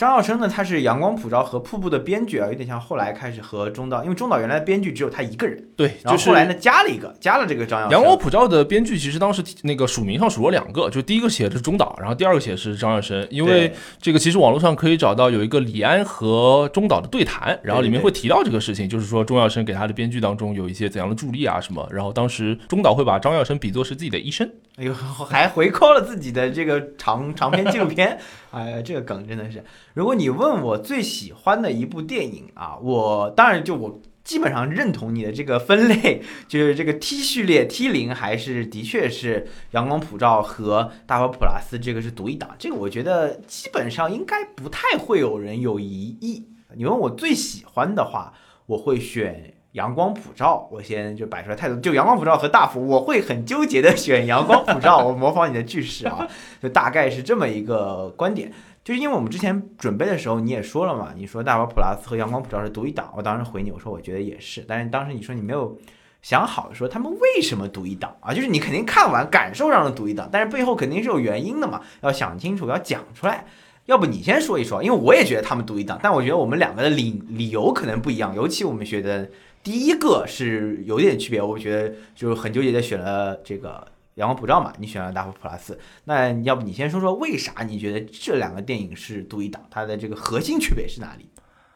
张耀生呢，他是《阳光普照》和《瀑布》的编剧啊，有点像后来开始和中岛，因为中岛原来的编剧只有他一个人，对，然后后来呢加了一个，加了这个张耀生。阳光普照的编剧其实当时那个署名上数了两个，就第一个写的是中岛，然后第二个写的是张耀生，因为这个其实网络上可以找到有一个李安和中岛的对谈，然后里面会提到这个事情，就是说钟耀生给他的编剧当中有一些怎样的助力啊什么，然后当时中岛会把张耀生比作是自己的医生。哎呦，还回扣了自己的这个长长篇纪录片，哎，这个梗真的是。如果你问我最喜欢的一部电影啊，我当然就我基本上认同你的这个分类，就是这个 T 序列 T 零还是的确是阳光普照和大佛普拉斯这个是独一档，这个我觉得基本上应该不太会有人有疑义。你问我最喜欢的话，我会选。阳光普照，我先就摆出来态度。就阳光普照和大福，我会很纠结的选阳光普照。我模仿你的句式啊，就大概是这么一个观点。就是因为我们之前准备的时候你也说了嘛，你说大佛普拉斯和阳光普照是独一档，我当时回你我说我觉得也是，但是当时你说你没有想好说他们为什么独一档啊，就是你肯定看完感受上的独一档，但是背后肯定是有原因的嘛，要想清楚，要讲出来。要不你先说一说，因为我也觉得他们独一档，但我觉得我们两个的理理由可能不一样，尤其我们觉得。第一个是有点区别，我觉得就是很纠结的选了这个阳光普照嘛，你选了大佛普拉斯，那要不你先说说为啥你觉得这两个电影是独一档，它的这个核心区别是哪里？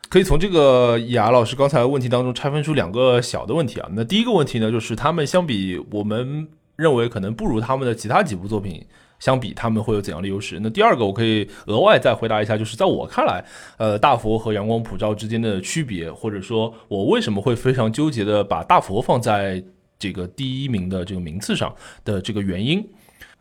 可以从这个雅老师刚才问题当中拆分出两个小的问题啊。那第一个问题呢，就是他们相比我们认为可能不如他们的其他几部作品。相比他们会有怎样的优势？那第二个我可以额外再回答一下，就是在我看来，呃，大佛和阳光普照之间的区别，或者说我为什么会非常纠结的把大佛放在这个第一名的这个名次上的这个原因。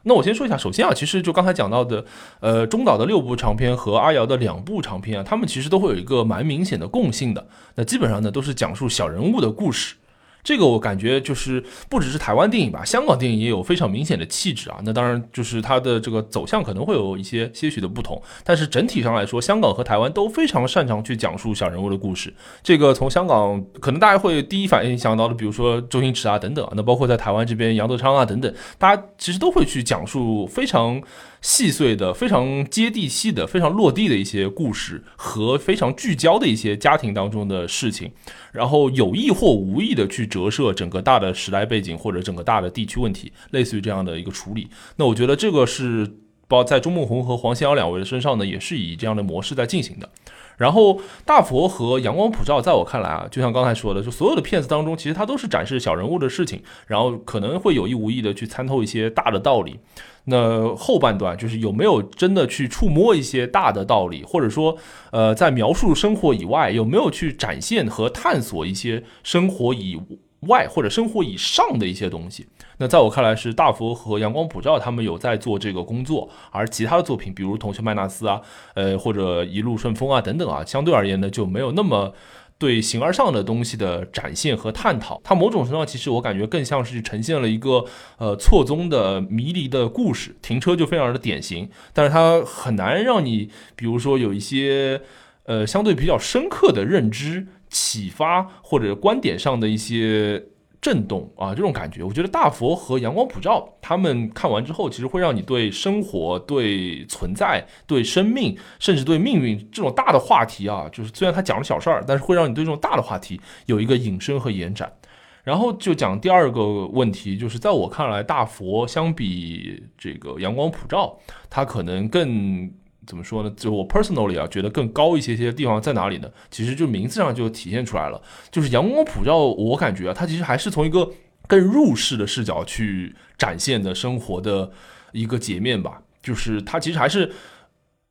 那我先说一下，首先啊，其实就刚才讲到的，呃，中岛的六部长篇和阿瑶的两部长篇啊，他们其实都会有一个蛮明显的共性的，那基本上呢都是讲述小人物的故事。这个我感觉就是不只是台湾电影吧，香港电影也有非常明显的气质啊。那当然就是它的这个走向可能会有一些些许的不同，但是整体上来说，香港和台湾都非常擅长去讲述小人物的故事。这个从香港可能大家会第一反应想到的，比如说周星驰啊等等，那包括在台湾这边杨德昌啊等等，大家其实都会去讲述非常。细碎的、非常接地气的、非常落地的一些故事和非常聚焦的一些家庭当中的事情，然后有意或无意的去折射整个大的时代背景或者整个大的地区问题，类似于这样的一个处理。那我觉得这个是包在钟孟宏和黄先尧两位的身上呢，也是以这样的模式在进行的。然后大佛和阳光普照，在我看来啊，就像刚才说的，就所有的片子当中，其实它都是展示小人物的事情，然后可能会有意无意的去参透一些大的道理。那后半段就是有没有真的去触摸一些大的道理，或者说，呃，在描述生活以外，有没有去展现和探索一些生活以外或者生活以上的一些东西？那在我看来，是大佛和阳光普照他们有在做这个工作，而其他的作品，比如《同学麦纳斯》啊，呃，或者《一路顺风》啊等等啊，相对而言呢，就没有那么。对形而上的东西的展现和探讨，它某种程度上其实我感觉更像是呈现了一个呃错综的迷离的故事。停车就非常的典型，但是它很难让你，比如说有一些呃相对比较深刻的认知、启发或者观点上的一些。震动啊，这种感觉，我觉得大佛和阳光普照，他们看完之后，其实会让你对生活、对存在、对生命，甚至对命运这种大的话题啊，就是虽然他讲了小事儿，但是会让你对这种大的话题有一个引申和延展。然后就讲第二个问题，就是在我看来，大佛相比这个阳光普照，它可能更。怎么说呢？就我 personally 啊，觉得更高一些些的地方在哪里呢？其实就名字上就体现出来了，就是阳光普照。我感觉啊，它其实还是从一个更入世的视角去展现的生活的一个截面吧。就是它其实还是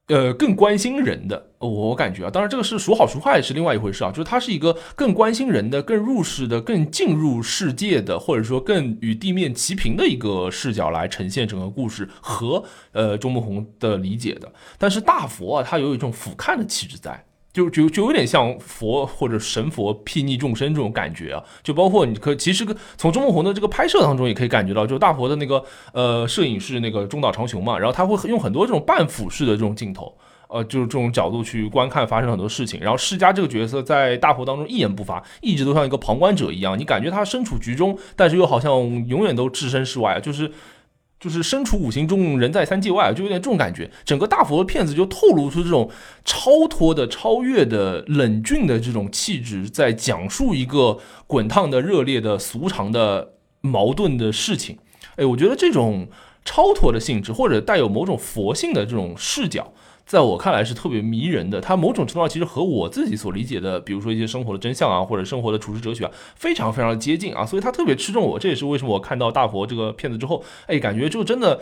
呃，更关心人的，我感觉啊，当然这个是孰好孰坏是另外一回事啊，就是它是一个更关心人的、更入世的、更进入世界的，或者说更与地面齐平的一个视角来呈现整个故事和呃周慕红的理解的。但是大佛啊，它有一种俯瞰的气质在。就就就有点像佛或者神佛睥睨众生这种感觉啊，就包括你可其实从周梦红的这个拍摄当中也可以感觉到，就是大佛的那个呃摄影是那个中岛长雄嘛，然后他会用很多这种半俯视的这种镜头，呃，就是这种角度去观看发生很多事情，然后世家这个角色在大佛当中一言不发，一直都像一个旁观者一样，你感觉他身处局中，但是又好像永远都置身事外，就是。就是身处五行中，人在三界外，就有点这种感觉。整个大佛的片子就透露出这种超脱的、超越的、冷峻的这种气质，在讲述一个滚烫的、热烈的、俗常的、矛盾的事情。哎，我觉得这种超脱的性质，或者带有某种佛性的这种视角。在我看来是特别迷人的，它某种程度上其实和我自己所理解的，比如说一些生活的真相啊，或者生活的处世哲学啊，非常非常的接近啊，所以它特别吃中我。这也是为什么我看到大佛这个片子之后，哎，感觉就真的，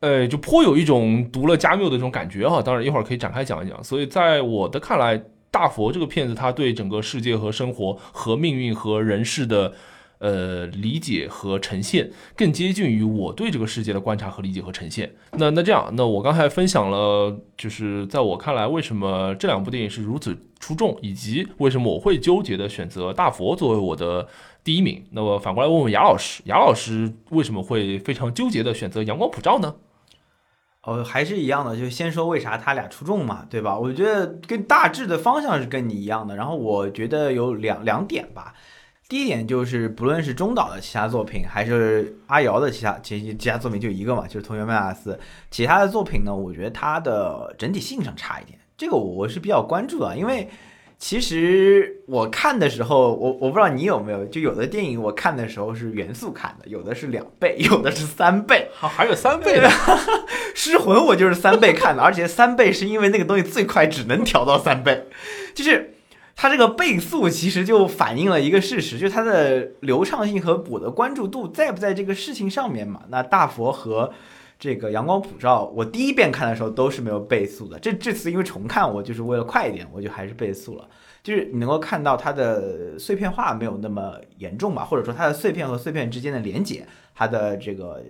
呃，就颇有一种读了加缪的这种感觉哈。当然一会儿可以展开讲一讲。所以在我的看来，大佛这个片子，它对整个世界和生活和命运和人世的。呃，理解和呈现更接近于我对这个世界的观察和理解和呈现。那那这样，那我刚才分享了，就是在我看来，为什么这两部电影是如此出众，以及为什么我会纠结的选择《大佛》作为我的第一名。那么反过来问问雅老师，雅老师为什么会非常纠结的选择《阳光普照》呢？哦，还是一样的，就先说为啥他俩出众嘛，对吧？我觉得跟大致的方向是跟你一样的，然后我觉得有两两点吧。第一点就是，不论是中岛的其他作品，还是阿瑶的其他其其他作品就一个嘛，就是《同学麦纳斯》。其他的作品呢，我觉得它的整体性上差一点，这个我是比较关注的。因为其实我看的时候，我我不知道你有没有，就有的电影我看的时候是原速看的，有的是两倍，有的是三倍，还有三倍的。失魂我就是三倍看的，而且三倍是因为那个东西最快只能调到三倍，就是。它这个倍速其实就反映了一个事实，就是它的流畅性和我的关注度在不在这个事情上面嘛？那大佛和这个阳光普照，我第一遍看的时候都是没有倍速的。这这次因为重看，我就是为了快一点，我就还是倍速了。就是你能够看到它的碎片化没有那么严重吧，或者说它的碎片和碎片之间的连接，它的这个。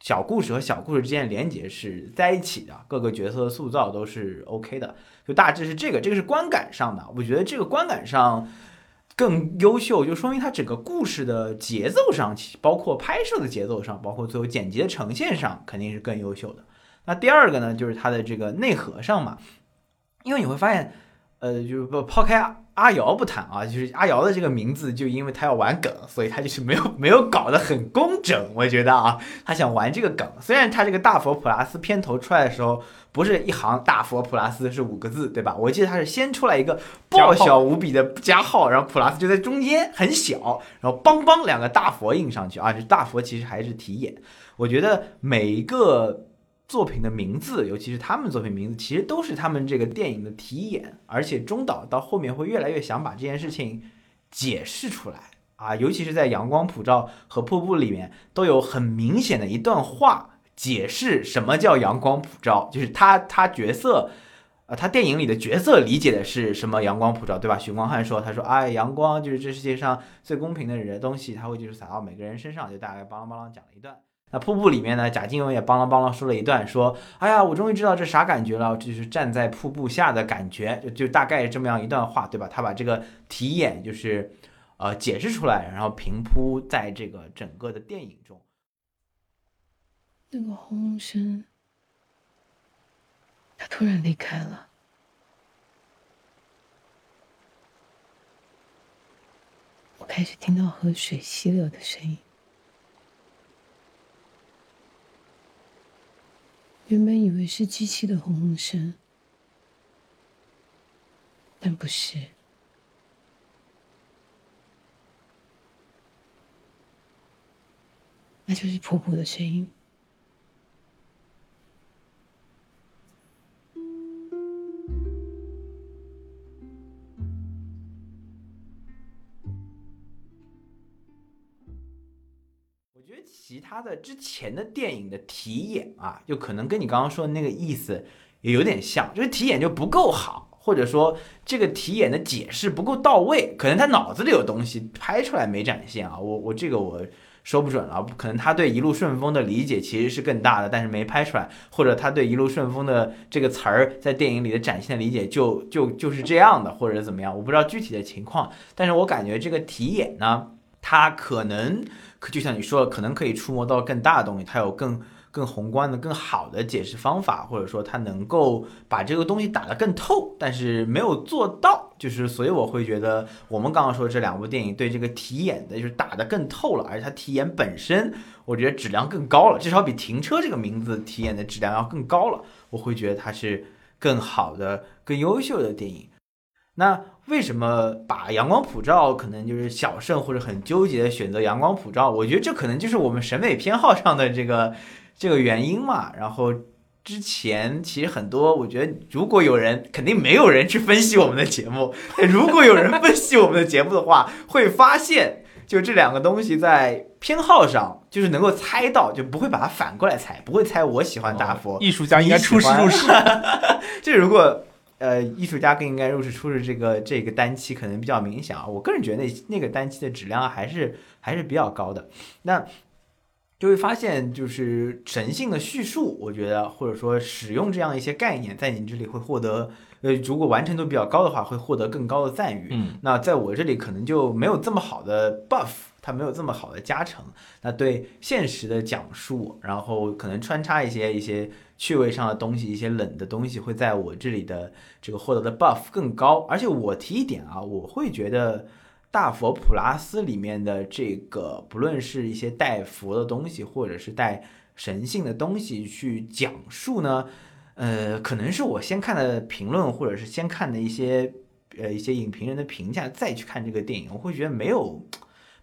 小故事和小故事之间的连接是在一起的，各个角色的塑造都是 OK 的，就大致是这个，这个是观感上的。我觉得这个观感上更优秀，就说明它整个故事的节奏上，包括拍摄的节奏上，包括最后剪辑的呈现上，肯定是更优秀的。那第二个呢，就是它的这个内核上嘛，因为你会发现，呃，就是抛开。阿瑶不谈啊，就是阿瑶的这个名字，就因为他要玩梗，所以他就是没有没有搞得很工整。我觉得啊，他想玩这个梗。虽然他这个大佛普拉斯片头出来的时候，不是一行大佛普拉斯是五个字，对吧？我记得他是先出来一个爆小无比的加号，然后普拉斯就在中间很小，然后邦邦两个大佛印上去啊，这大佛其实还是题眼。我觉得每一个。作品的名字，尤其是他们作品名字，其实都是他们这个电影的题眼，而且中岛到后面会越来越想把这件事情解释出来啊，尤其是在《阳光普照》和《瀑布》里面，都有很明显的一段话解释什么叫阳光普照，就是他他角色，啊，他电影里的角色理解的是什么阳光普照，对吧？许光汉说，他说，哎，阳光就是这世界上最公平的人的东西，他会就是洒到每个人身上，就大概邦啷邦啷讲了一段。那瀑布里面呢？贾静雯也邦啷邦啷说了一段，说：“哎呀，我终于知道这啥感觉了，就是站在瀑布下的感觉。”就就大概这么样一段话，对吧？他把这个题眼就是，呃，解释出来，然后平铺在这个整个的电影中。那个轰声，他突然离开了，我开始听到河水溪流的声音。原本以为是机器的轰轰声，但不是，那就是瀑布的声音。其他的之前的电影的题眼啊，就可能跟你刚刚说的那个意思也有点像，就是题眼就不够好，或者说这个题眼的解释不够到位，可能他脑子里有东西拍出来没展现啊。我我这个我说不准了，可能他对一路顺风的理解其实是更大的，但是没拍出来，或者他对一路顺风的这个词儿在电影里的展现的理解就就就是这样的，或者怎么样，我不知道具体的情况，但是我感觉这个题眼呢，它可能就像你说的，可能可以触摸到更大的东西，它有更。更宏观的、更好的解释方法，或者说它能够把这个东西打得更透，但是没有做到，就是所以我会觉得我们刚刚说这两部电影对这个题眼的就是打得更透了，而且它题眼本身我觉得质量更高了，至少比停车这个名字题眼的质量要更高了，我会觉得它是更好的、更优秀的电影。那为什么把阳光普照可能就是小胜或者很纠结的选择阳光普照？我觉得这可能就是我们审美偏好上的这个。这个原因嘛，然后之前其实很多，我觉得如果有人，肯定没有人去分析我们的节目。如果有人分析我们的节目的话，会发现就这两个东西在偏好上，就是能够猜到，就不会把它反过来猜，不会猜我喜欢大佛。艺术家应该出师入世。这如果呃，艺术家更应该入世出世，这个这个单期可能比较明显啊。我个人觉得那那个单期的质量还是还是比较高的。那。就会发现，就是神性的叙述，我觉得或者说使用这样一些概念，在你这里会获得，呃，如果完成度比较高的话，会获得更高的赞誉。嗯，那在我这里可能就没有这么好的 buff，它没有这么好的加成。那对现实的讲述，然后可能穿插一些一些趣味上的东西，一些冷的东西，会在我这里的这个获得的 buff 更高。而且我提一点啊，我会觉得。大佛普拉斯里面的这个，不论是一些带佛的东西，或者是带神性的东西去讲述呢，呃，可能是我先看的评论，或者是先看的一些呃一些影评人的评价，再去看这个电影，我会觉得没有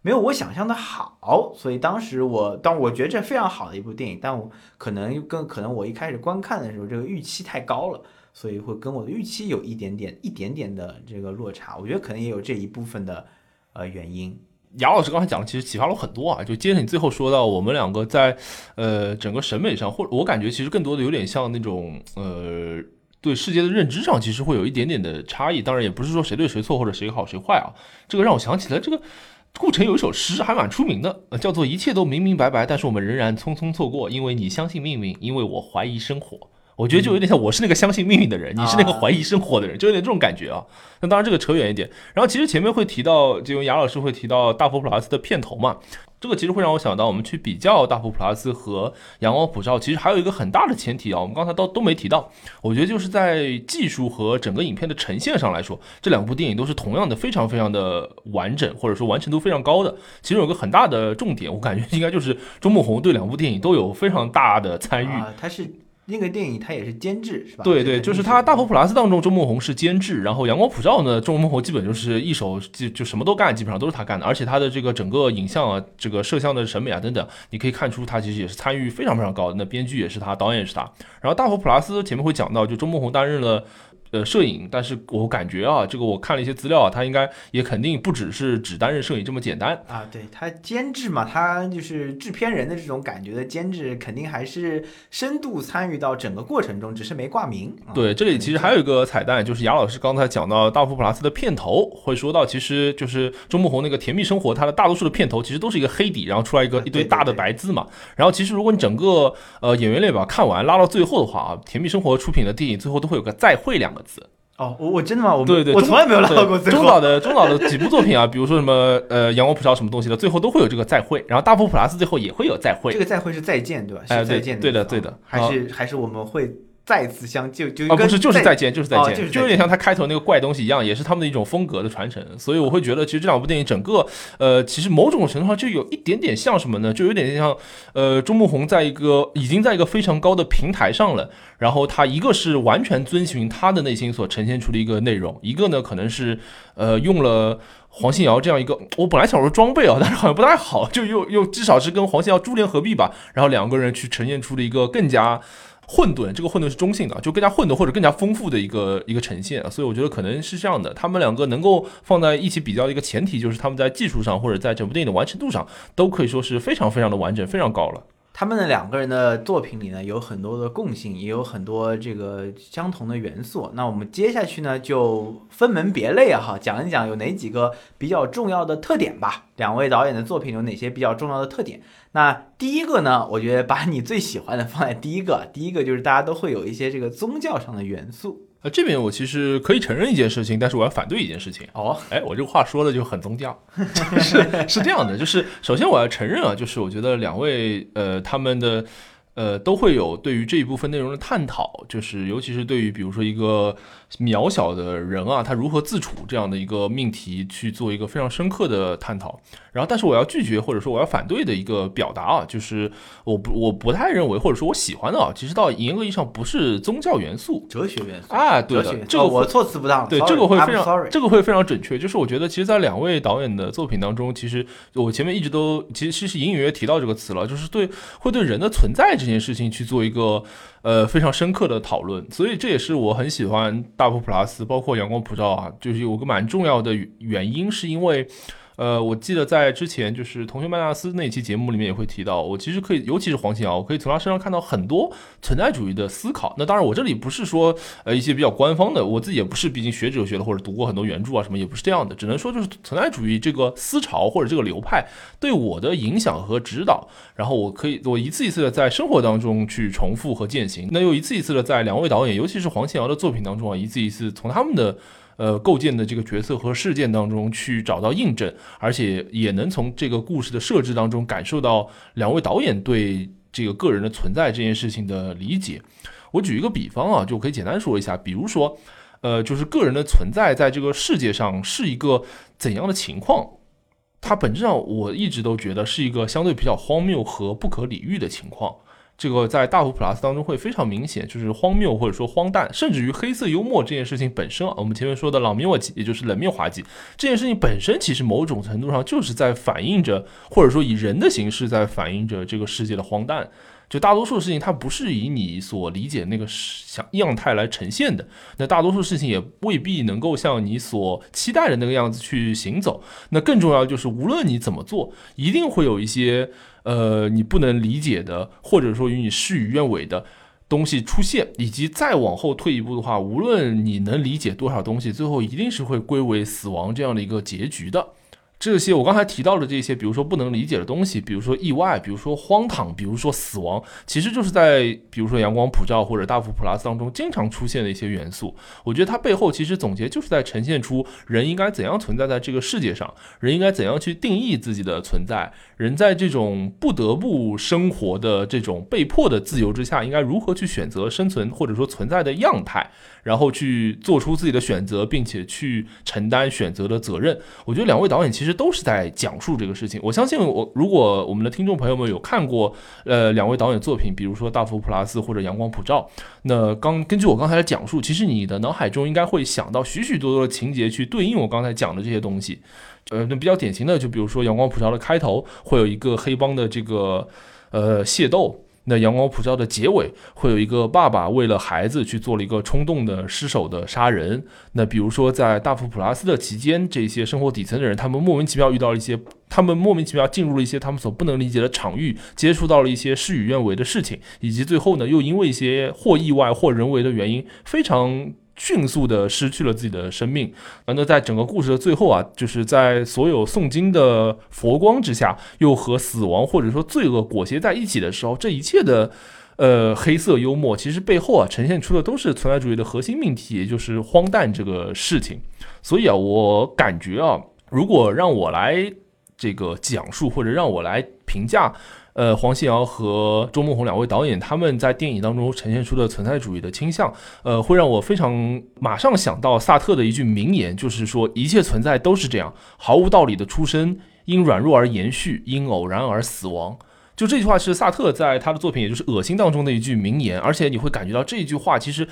没有我想象的好。所以当时我当我觉得这非常好的一部电影，但我可能跟可能我一开始观看的时候，这个预期太高了，所以会跟我的预期有一点点一点点的这个落差。我觉得可能也有这一部分的。呃，原因，杨老师刚才讲的其实启发了很多啊。就接着你最后说到，我们两个在呃整个审美上，或者我感觉其实更多的有点像那种呃对世界的认知上，其实会有一点点的差异。当然，也不是说谁对谁错或者谁好谁坏啊。这个让我想起来，这个顾城有一首诗还蛮出名的，叫做“一切都明明白白，但是我们仍然匆匆错过，因为你相信命运，因为我怀疑生活。”我觉得就有点像我是那个相信命运的人，你是那个怀疑生活的人，就有点这种感觉啊。那当然这个扯远一点。然后其实前面会提到，就雅老师会提到《大佛普拉斯》的片头嘛，这个其实会让我想到，我们去比较《大佛普拉斯》和《阳光普照》，其实还有一个很大的前提啊，我们刚才都都没提到。我觉得就是在技术和整个影片的呈现上来说，这两部电影都是同样的非常非常的完整，或者说完成度非常高的。其实有个很大的重点，我感觉应该就是周梦红对两部电影都有非常大的参与。他是。那个电影他也是监制是吧？对对，就是他《大佛普拉斯》当中，周梦红是监制，然后《阳光普照》呢，周梦红基本就是一手就就什么都干，基本上都是他干的，而且他的这个整个影像啊，这个摄像的审美啊等等，你可以看出他其实也是参与非常非常高的。那编剧也是他，导演也是他。然后《大佛普拉斯》前面会讲到，就周梦红担任了。呃，摄影，但是我感觉啊，这个我看了一些资料啊，他应该也肯定不只是只担任摄影这么简单啊。对他监制嘛，他就是制片人的这种感觉的监制，肯定还是深度参与到整个过程中，只是没挂名。对，这里其实还有一个彩蛋，就是雅老师刚才讲到《大佛普拉斯》的片头，会说到，其实就是周慕红那个《甜蜜生活》，它的大多数的片头其实都是一个黑底，然后出来一个一堆大的白字嘛。然后其实如果你整个呃演员列表看完拉到最后的话啊，《甜蜜生活》出品的电影最后都会有个再会两个。字哦，我我真的吗？我对对，我从来没有拉到过中岛的中岛的几部作品啊，比如说什么呃阳光普照什么东西的，最后都会有这个再会，然后大佛普拉斯最后也会有再会。这个再会是再见对吧？哎，再见，对的对的，还是还是我们会。再次相就就啊不是就是再见就是再见，就有点像他开头那个怪东西一样，也是他们的一种风格的传承。所以我会觉得，其实这两部电影整个呃，其实某种程度上就有一点点像什么呢？就有点像呃，钟慕红在一个已经在一个非常高的平台上了，然后他一个是完全遵循他的内心所呈现出的一个内容，一个呢可能是呃用了黄信尧这样一个，我本来想说装备啊，但是好像不太好，就又又至少是跟黄信尧珠联合璧吧，然后两个人去呈现出了一个更加。混沌，这个混沌是中性的，就更加混沌或者更加丰富的一个一个呈现，所以我觉得可能是这样的。他们两个能够放在一起比较的一个前提，就是他们在技术上或者在整部电影的完成度上，都可以说是非常非常的完整，非常高了。他们的两个人的作品里呢，有很多的共性，也有很多这个相同的元素。那我们接下去呢，就分门别类啊，哈，讲一讲有哪几个比较重要的特点吧。两位导演的作品有哪些比较重要的特点？那第一个呢，我觉得把你最喜欢的放在第一个，第一个就是大家都会有一些这个宗教上的元素。呃，这边我其实可以承认一件事情，但是我要反对一件事情。哦，哎，我这个话说的就很宗教，是是这样的，就是首先我要承认啊，就是我觉得两位呃他们的呃都会有对于这一部分内容的探讨，就是尤其是对于比如说一个渺小的人啊，他如何自处这样的一个命题去做一个非常深刻的探讨。然后，但是我要拒绝或者说我要反对的一个表达啊，就是我不我不太认为或者说我喜欢的啊，其实到严格意义上不是宗教元素，哲学元素啊，对的，这个我措辞不当，对这个会非常这个会非常准确。就是我觉得，其实，在两位导演的作品当中，其实我前面一直都其实其实隐隐约约提到这个词了，就是对会对人的存在这件事情去做一个呃非常深刻的讨论。所以这也是我很喜欢大佛普拉斯，包括阳光普照啊，就是有个蛮重要的原因，是因为。呃，我记得在之前就是同学麦纳斯那期节目里面也会提到，我其实可以，尤其是黄庆尧，我可以从他身上看到很多存在主义的思考。那当然，我这里不是说呃一些比较官方的，我自己也不是，毕竟学哲学的或者读过很多原著啊什么，也不是这样的。只能说就是存在主义这个思潮或者这个流派对我的影响和指导，然后我可以我一次一次的在生活当中去重复和践行，那又一次一次的在两位导演，尤其是黄庆尧的作品当中啊，一次一次从他们的。呃，构建的这个角色和事件当中去找到印证，而且也能从这个故事的设置当中感受到两位导演对这个个人的存在这件事情的理解。我举一个比方啊，就可以简单说一下，比如说，呃，就是个人的存在在这个世界上是一个怎样的情况？它本质上我一直都觉得是一个相对比较荒谬和不可理喻的情况。这个在大幅 Plus 当中会非常明显，就是荒谬或者说荒诞，甚至于黑色幽默这件事情本身啊，我们前面说的冷面滑稽，也就是冷面滑稽这件事情本身，其实某种程度上就是在反映着，或者说以人的形式在反映着这个世界的荒诞。就大多数事情它不是以你所理解那个想样态来呈现的，那大多数事情也未必能够像你所期待的那个样子去行走。那更重要就是，无论你怎么做，一定会有一些。呃，你不能理解的，或者说与你事与愿违的东西出现，以及再往后退一步的话，无论你能理解多少东西，最后一定是会归为死亡这样的一个结局的。这些我刚才提到的这些，比如说不能理解的东西，比如说意外，比如说荒唐，比如说死亡，其实就是在比如说阳光普照或者大幅普拉斯当中经常出现的一些元素。我觉得它背后其实总结就是在呈现出人应该怎样存在在这个世界上，人应该怎样去定义自己的存在，人在这种不得不生活的这种被迫的自由之下，应该如何去选择生存或者说存在的样态。然后去做出自己的选择，并且去承担选择的责任。我觉得两位导演其实都是在讲述这个事情。我相信，我如果我们的听众朋友们有看过，呃，两位导演作品，比如说《大佛普拉斯》或者《阳光普照》，那刚根据我刚才的讲述，其实你的脑海中应该会想到许许多多的情节去对应我刚才讲的这些东西。呃，那比较典型的，就比如说《阳光普照》的开头会有一个黑帮的这个呃械斗。那阳光普照的结尾会有一个爸爸为了孩子去做了一个冲动的失手的杀人。那比如说在大富普拉斯的期间，这些生活底层的人，他们莫名其妙遇到了一些，他们莫名其妙进入了一些他们所不能理解的场域，接触到了一些事与愿违的事情，以及最后呢，又因为一些或意外或人为的原因，非常。迅速的失去了自己的生命，而那在整个故事的最后啊，就是在所有诵经的佛光之下，又和死亡或者说罪恶裹挟在一起的时候，这一切的，呃，黑色幽默，其实背后啊，呈现出的都是存在主义的核心命题，也就是荒诞这个事情。所以啊，我感觉啊，如果让我来这个讲述，或者让我来评价。呃，黄信尧和周梦红两位导演，他们在电影当中呈现出的存在主义的倾向，呃，会让我非常马上想到萨特的一句名言，就是说一切存在都是这样，毫无道理的出生，因软弱而延续，因偶然而死亡。就这句话是萨特在他的作品，也就是《恶心》当中的一句名言，而且你会感觉到这句话其实。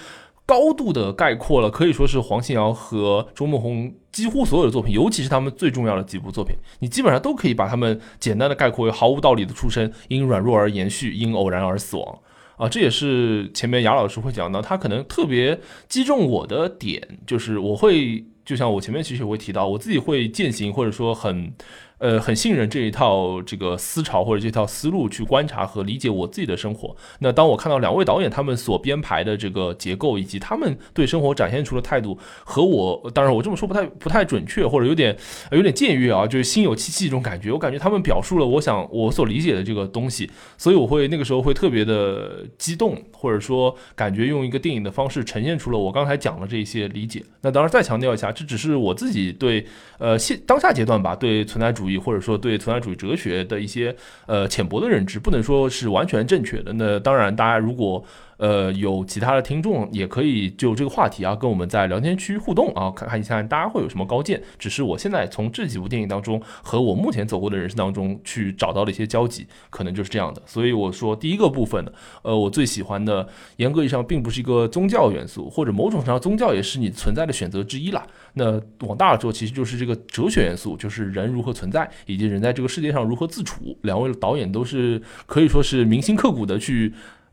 高度的概括了，可以说是黄信尧和周梦红几乎所有的作品，尤其是他们最重要的几部作品，你基本上都可以把他们简单的概括为毫无道理的出生，因软弱而延续，因偶然而死亡。啊，这也是前面雅老师会讲到，他可能特别击中我的点，就是我会就像我前面其实也会提到，我自己会践行或者说很。呃，很信任这一套这个思潮或者这套思路去观察和理解我自己的生活。那当我看到两位导演他们所编排的这个结构，以及他们对生活展现出的态度，和我当然我这么说不太不太准确，或者有点有点僭越啊，就是心有戚戚这种感觉。我感觉他们表述了我想我所理解的这个东西，所以我会那个时候会特别的激动，或者说感觉用一个电影的方式呈现出了我刚才讲的这些理解。那当然再强调一下，这只是我自己对呃现当下阶段吧对存在主义。或者说对存在主义哲学的一些呃浅薄的认知，不能说是完全正确的。那当然，大家如果呃有其他的听众，也可以就这个话题啊，跟我们在聊天区互动啊，看看一下大家会有什么高见。只是我现在从这几部电影当中和我目前走过的人生当中去找到了一些交集，可能就是这样的。所以我说第一个部分呢，呃，我最喜欢的，严格意义上并不是一个宗教元素，或者某种程度上宗教也是你存在的选择之一啦。那往大了说，其实就是这个哲学元素，就是人如何存在，以及人在这个世界上如何自处。两位导演都是可以说是铭心刻骨的去。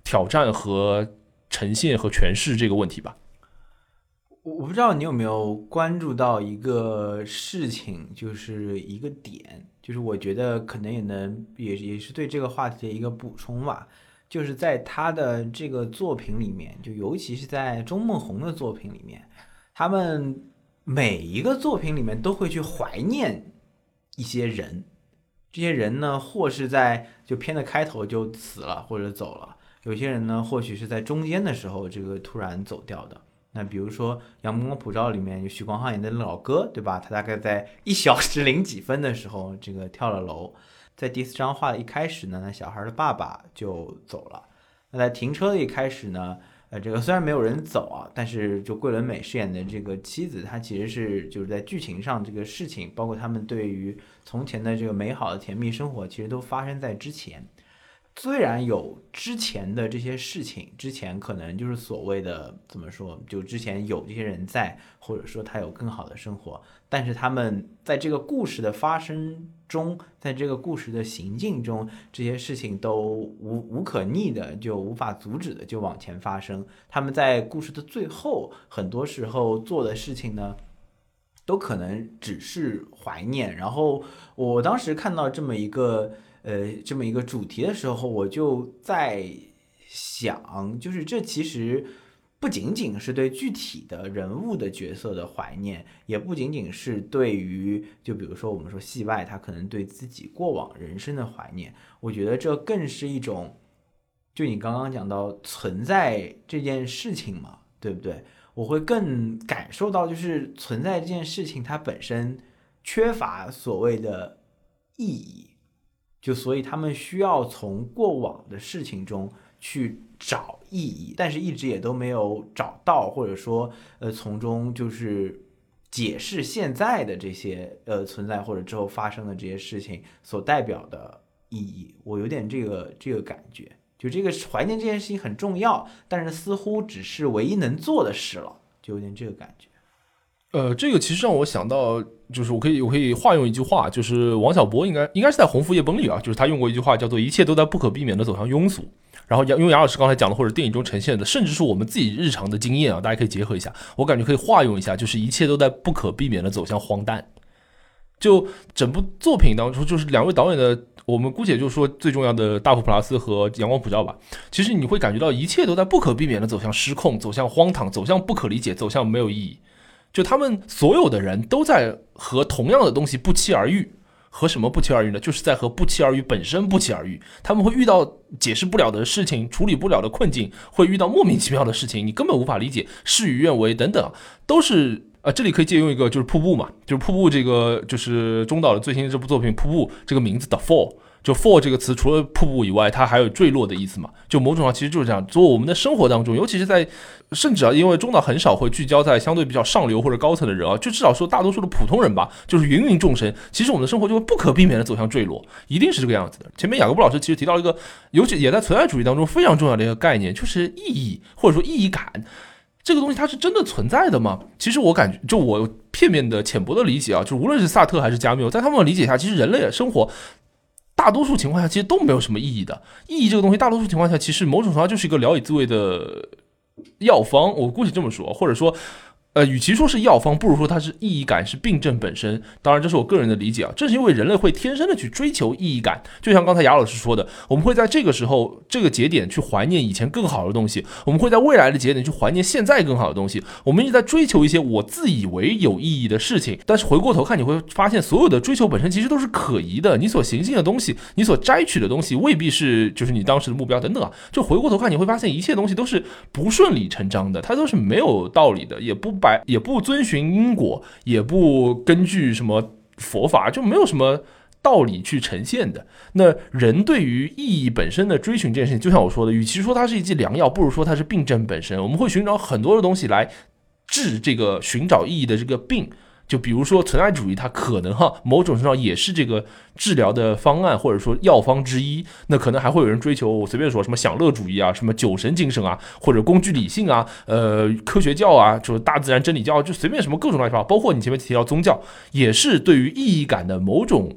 挑战和呈现和诠释这个问题吧。我我不知道你有没有关注到一个事情，就是一个点，就是我觉得可能也能也也是对这个话题的一个补充吧。就是在他的这个作品里面，就尤其是在钟梦红的作品里面，他们每一个作品里面都会去怀念一些人，这些人呢，或是在就片的开头就死了或者走了。有些人呢，或许是在中间的时候，这个突然走掉的。那比如说《阳光普照》里面有许光汉演的老哥，对吧？他大概在一小时零几分的时候，这个跳了楼。在第四张画的一开始呢，那小孩的爸爸就走了。那在停车的一开始呢，呃，这个虽然没有人走啊，但是就桂纶镁饰演的这个妻子，她其实是就是在剧情上这个事情，包括他们对于从前的这个美好的甜蜜生活，其实都发生在之前。虽然有之前的这些事情，之前可能就是所谓的怎么说，就之前有这些人在，或者说他有更好的生活，但是他们在这个故事的发生中，在这个故事的行进中，这些事情都无无可逆的，就无法阻止的就往前发生。他们在故事的最后，很多时候做的事情呢，都可能只是怀念。然后我当时看到这么一个。呃，这么一个主题的时候，我就在想，就是这其实不仅仅是对具体的人物的角色的怀念，也不仅仅是对于，就比如说我们说戏外，他可能对自己过往人生的怀念。我觉得这更是一种，就你刚刚讲到存在这件事情嘛，对不对？我会更感受到，就是存在这件事情它本身缺乏所谓的意义。就所以他们需要从过往的事情中去找意义，但是一直也都没有找到，或者说呃从中就是解释现在的这些呃存在或者之后发生的这些事情所代表的意义。我有点这个这个感觉，就这个怀念这件事情很重要，但是似乎只是唯一能做的事了，就有点这个感觉。呃，这个其实让我想到，就是我可以我可以化用一句话，就是王小波应该应该是在《红拂夜奔》里啊，就是他用过一句话叫做“一切都在不可避免的走向庸俗”。然后杨，因为杨老师刚才讲的或者电影中呈现的，甚至是我们自己日常的经验啊，大家可以结合一下，我感觉可以化用一下，就是一切都在不可避免的走向荒诞。就整部作品当中，就是两位导演的，我们姑且就说最重要的大佛普拉斯和阳光普照吧。其实你会感觉到一切都在不可避免的走向失控，走向荒唐，走向不可理解，走向没有意义。就他们所有的人都在和同样的东西不期而遇，和什么不期而遇呢？就是在和不期而遇本身不期而遇。他们会遇到解释不了的事情，处理不了的困境，会遇到莫名其妙的事情，你根本无法理解，事与愿违等等，都是呃，这里可以借用一个就是瀑布嘛，就是瀑布这个就是中岛的最新这部作品《瀑布》这个名字的 Fall。就 fall 这个词，除了瀑布以外，它还有坠落的意思嘛？就某种上其实就是这样。做我们的生活当中，尤其是在，甚至啊，因为中岛很少会聚焦在相对比较上流或者高层的人啊，就至少说大多数的普通人吧，就是芸芸众生，其实我们的生活就会不可避免的走向坠落，一定是这个样子的。前面雅各布老师其实提到一个，尤其也在存在主义当中非常重要的一个概念，就是意义或者说意义感，这个东西它是真的存在的吗？其实我感觉，就我片面的浅薄的理解啊，就无论是萨特还是加缪，在他们的理解下，其实人类的生活。大多数情况下，其实都没有什么意义的。意义这个东西，大多数情况下，其实某种程度上就是一个聊以自慰的药方。我估计这么说，或者说，呃，与其说是药方，不如说它是意义感，是病症本身。当然，这是我个人的理解啊。正是因为人类会天生的去追求意义感，就像刚才雅老师说的，我们会在这个时候、这个节点去怀念以前更好的东西，我们会在未来的节点去怀念现在更好的东西。我们一直在追求一些我自以为有意义的事情，但是回过头看，你会发现所有的追求本身其实都是可疑的。你所行进的东西，你所摘取的东西，未必是就是你当时的目标等等啊。就回过头看，你会发现一切东西都是不顺理成章的，它都是没有道理的，也不也不遵循因果，也不根据什么佛法，就没有什么道理去呈现的。那人对于意义本身的追寻这件事情，就像我说的，与其说它是一剂良药，不如说它是病症本身。我们会寻找很多的东西来治这个寻找意义的这个病。就比如说存在主义，它可能哈某种程度上也是这个治疗的方案或者说药方之一。那可能还会有人追求，我随便说什么享乐主义啊，什么酒神精神啊，或者工具理性啊，呃，科学教啊，就是大自然真理教，就随便什么各种乱七八糟。包括你前面提到宗教，也是对于意义感的某种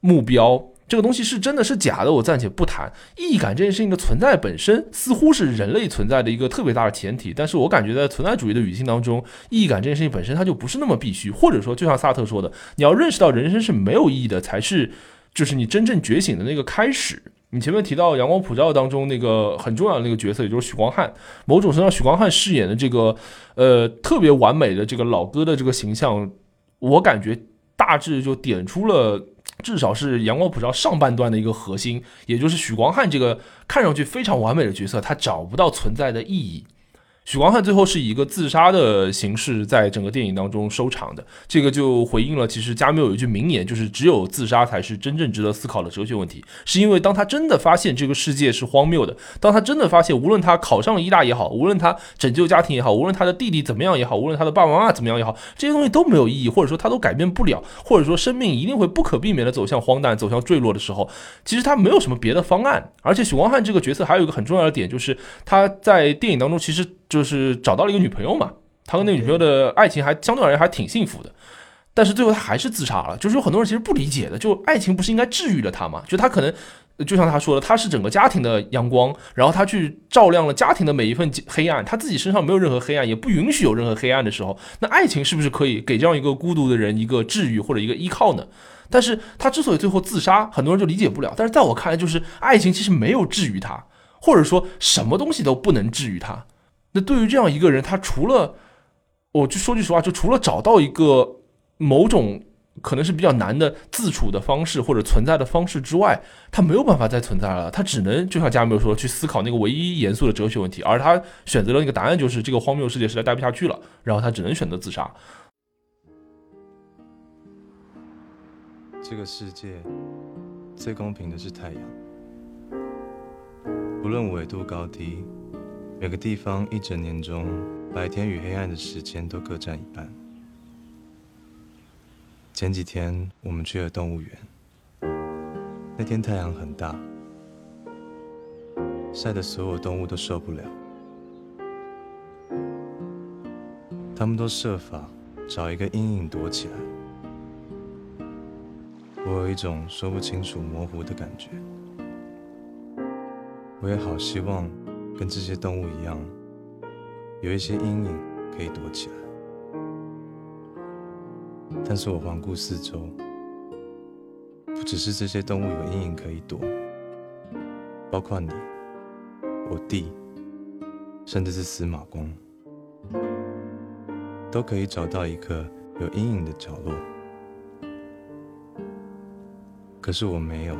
目标。这个东西是真的是假的，我暂且不谈。意义感这件事情的存在本身，似乎是人类存在的一个特别大的前提。但是我感觉在存在主义的语境当中，意义感这件事情本身它就不是那么必须，或者说就像萨特说的，你要认识到人生是没有意义的，才是就是你真正觉醒的那个开始。你前面提到《阳光普照》当中那个很重要的那个角色，也就是许光汉，某种程度上，许光汉饰演的这个呃特别完美的这个老哥的这个形象，我感觉大致就点出了。至少是《阳光普照》上半段的一个核心，也就是许光汉这个看上去非常完美的角色，他找不到存在的意义。许光汉最后是以一个自杀的形式在整个电影当中收场的，这个就回应了其实加缪有一句名言，就是只有自杀才是真正值得思考的哲学问题。是因为当他真的发现这个世界是荒谬的，当他真的发现无论他考上了医大也好，无论他拯救家庭也好，无论他的弟弟怎么样也好，无论他的爸爸妈妈怎么样也好，这些东西都没有意义，或者说他都改变不了，或者说生命一定会不可避免的走向荒诞、走向坠落的时候，其实他没有什么别的方案。而且许光汉这个角色还有一个很重要的点，就是他在电影当中其实。就是找到了一个女朋友嘛，他跟那个女朋友的爱情还相对而言还挺幸福的，但是最后他还是自杀了。就是有很多人其实不理解的，就爱情不是应该治愈了他吗？就他可能就像他说的，他是整个家庭的阳光，然后他去照亮了家庭的每一份黑暗，他自己身上没有任何黑暗，也不允许有任何黑暗的时候，那爱情是不是可以给这样一个孤独的人一个治愈或者一个依靠呢？但是他之所以最后自杀，很多人就理解不了。但是在我看来，就是爱情其实没有治愈他，或者说什么东西都不能治愈他。对于这样一个人，他除了，我就说句实话，就除了找到一个某种可能是比较难的自处的方式或者存在的方式之外，他没有办法再存在了。他只能就像加缪说，去思考那个唯一严肃的哲学问题。而他选择了那个答案，就是这个荒谬世界实在待不下去了，然后他只能选择自杀。这个世界最公平的是太阳，不论纬度高低。每个地方一整年中，白天与黑暗的时间都各占一半。前几天我们去了动物园，那天太阳很大，晒得所有动物都受不了，他们都设法找一个阴影躲起来。我有一种说不清楚、模糊的感觉，我也好希望。跟这些动物一样，有一些阴影可以躲起来。但是我环顾四周，不只是这些动物有阴影可以躲，包括你、我弟，甚至是司马光，都可以找到一个有阴影的角落。可是我没有，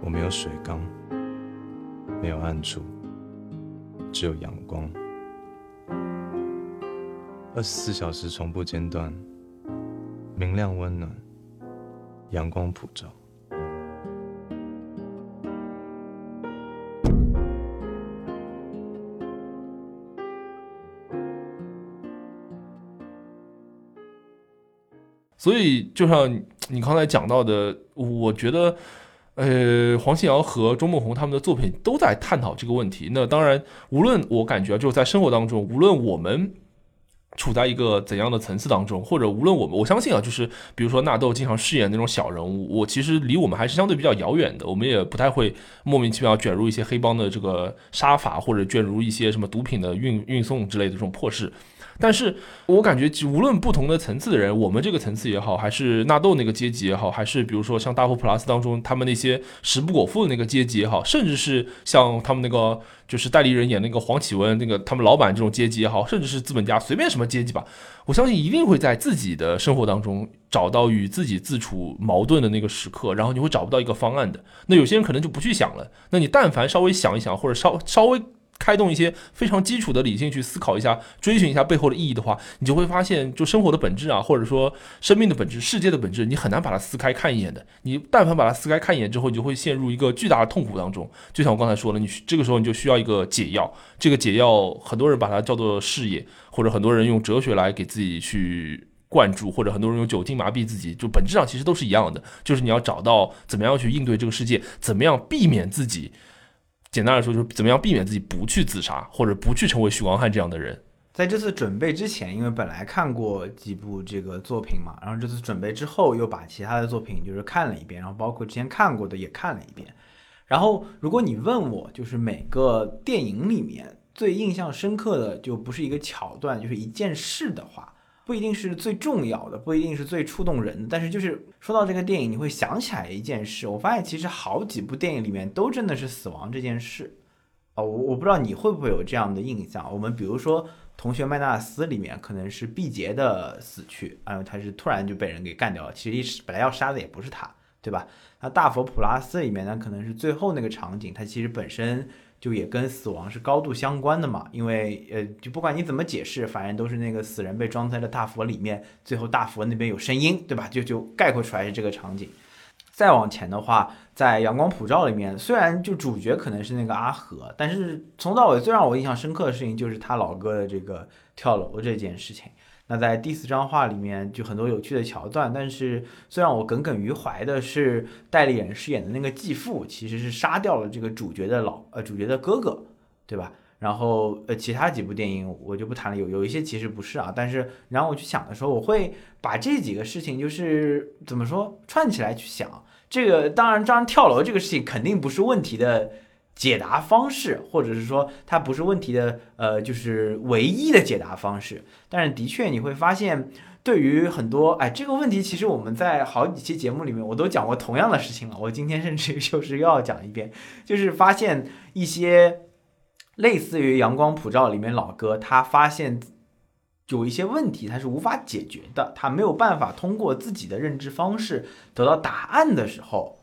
我没有水缸。没有暗处，只有阳光，二十四小时从不间断，明亮温暖，阳光普照。所以，就像你刚才讲到的，我觉得。呃，黄信尧和周梦红他们的作品都在探讨这个问题。那当然，无论我感觉就是在生活当中，无论我们处在一个怎样的层次当中，或者无论我们，我相信啊，就是比如说纳豆经常饰演那种小人物，我其实离我们还是相对比较遥远的。我们也不太会莫名其妙卷入一些黑帮的这个杀伐，或者卷入一些什么毒品的运运送之类的这种破事。但是我感觉，无论不同的层次的人，我们这个层次也好，还是纳豆那个阶级也好，还是比如说像大佛普拉斯当中他们那些食不果腹的那个阶级也好，甚至是像他们那个就是代理人演那个黄启文那个他们老板这种阶级也好，甚至是资本家，随便什么阶级吧，我相信一定会在自己的生活当中找到与自己自处矛盾的那个时刻，然后你会找不到一个方案的。那有些人可能就不去想了，那你但凡稍微想一想，或者稍稍微。开动一些非常基础的理性去思考一下，追寻一下背后的意义的话，你就会发现，就生活的本质啊，或者说生命的本质、世界的本质，你很难把它撕开看一眼的。你但凡把它撕开看一眼之后，你就会陷入一个巨大的痛苦当中。就像我刚才说了，你这个时候你就需要一个解药。这个解药，很多人把它叫做事业，或者很多人用哲学来给自己去灌注，或者很多人用酒精麻痹自己。就本质上其实都是一样的，就是你要找到怎么样去应对这个世界，怎么样避免自己。简单来说，就是怎么样避免自己不去自杀，或者不去成为许光汉这样的人。在这次准备之前，因为本来看过几部这个作品嘛，然后这次准备之后又把其他的作品就是看了一遍，然后包括之前看过的也看了一遍。然后如果你问我，就是每个电影里面最印象深刻的，就不是一个桥段，就是一件事的话。不一定是最重要的，不一定是最触动人的，但是就是说到这个电影，你会想起来一件事。我发现其实好几部电影里面都真的是死亡这件事啊，我我不知道你会不会有这样的印象。我们比如说《同学麦纳斯》里面可能是毕节的死去，啊，他是突然就被人给干掉了，其实本来要杀的也不是他，对吧？那《大佛普拉斯》里面呢，可能是最后那个场景，它其实本身。就也跟死亡是高度相关的嘛，因为呃，就不管你怎么解释，反正都是那个死人被装在了大佛里面，最后大佛那边有声音，对吧？就就概括出来是这个场景。再往前的话，在《阳光普照》里面，虽然就主角可能是那个阿和，但是从到尾最让我印象深刻的事情就是他老哥的这个跳楼这件事情。那在第四张画里面就很多有趣的桥段，但是最让我耿耿于怀的是代理人饰演的那个继父，其实是杀掉了这个主角的老呃主角的哥哥，对吧？然后呃其他几部电影我就不谈了，有有一些其实不是啊，但是然后我去想的时候，我会把这几个事情就是怎么说串起来去想，这个当然当然跳楼这个事情肯定不是问题的。解答方式，或者是说它不是问题的，呃，就是唯一的解答方式。但是的确你会发现，对于很多，哎，这个问题其实我们在好几期节目里面我都讲过同样的事情了。我今天甚至就是又要讲一遍，就是发现一些类似于《阳光普照》里面老哥，他发现有一些问题他是无法解决的，他没有办法通过自己的认知方式得到答案的时候。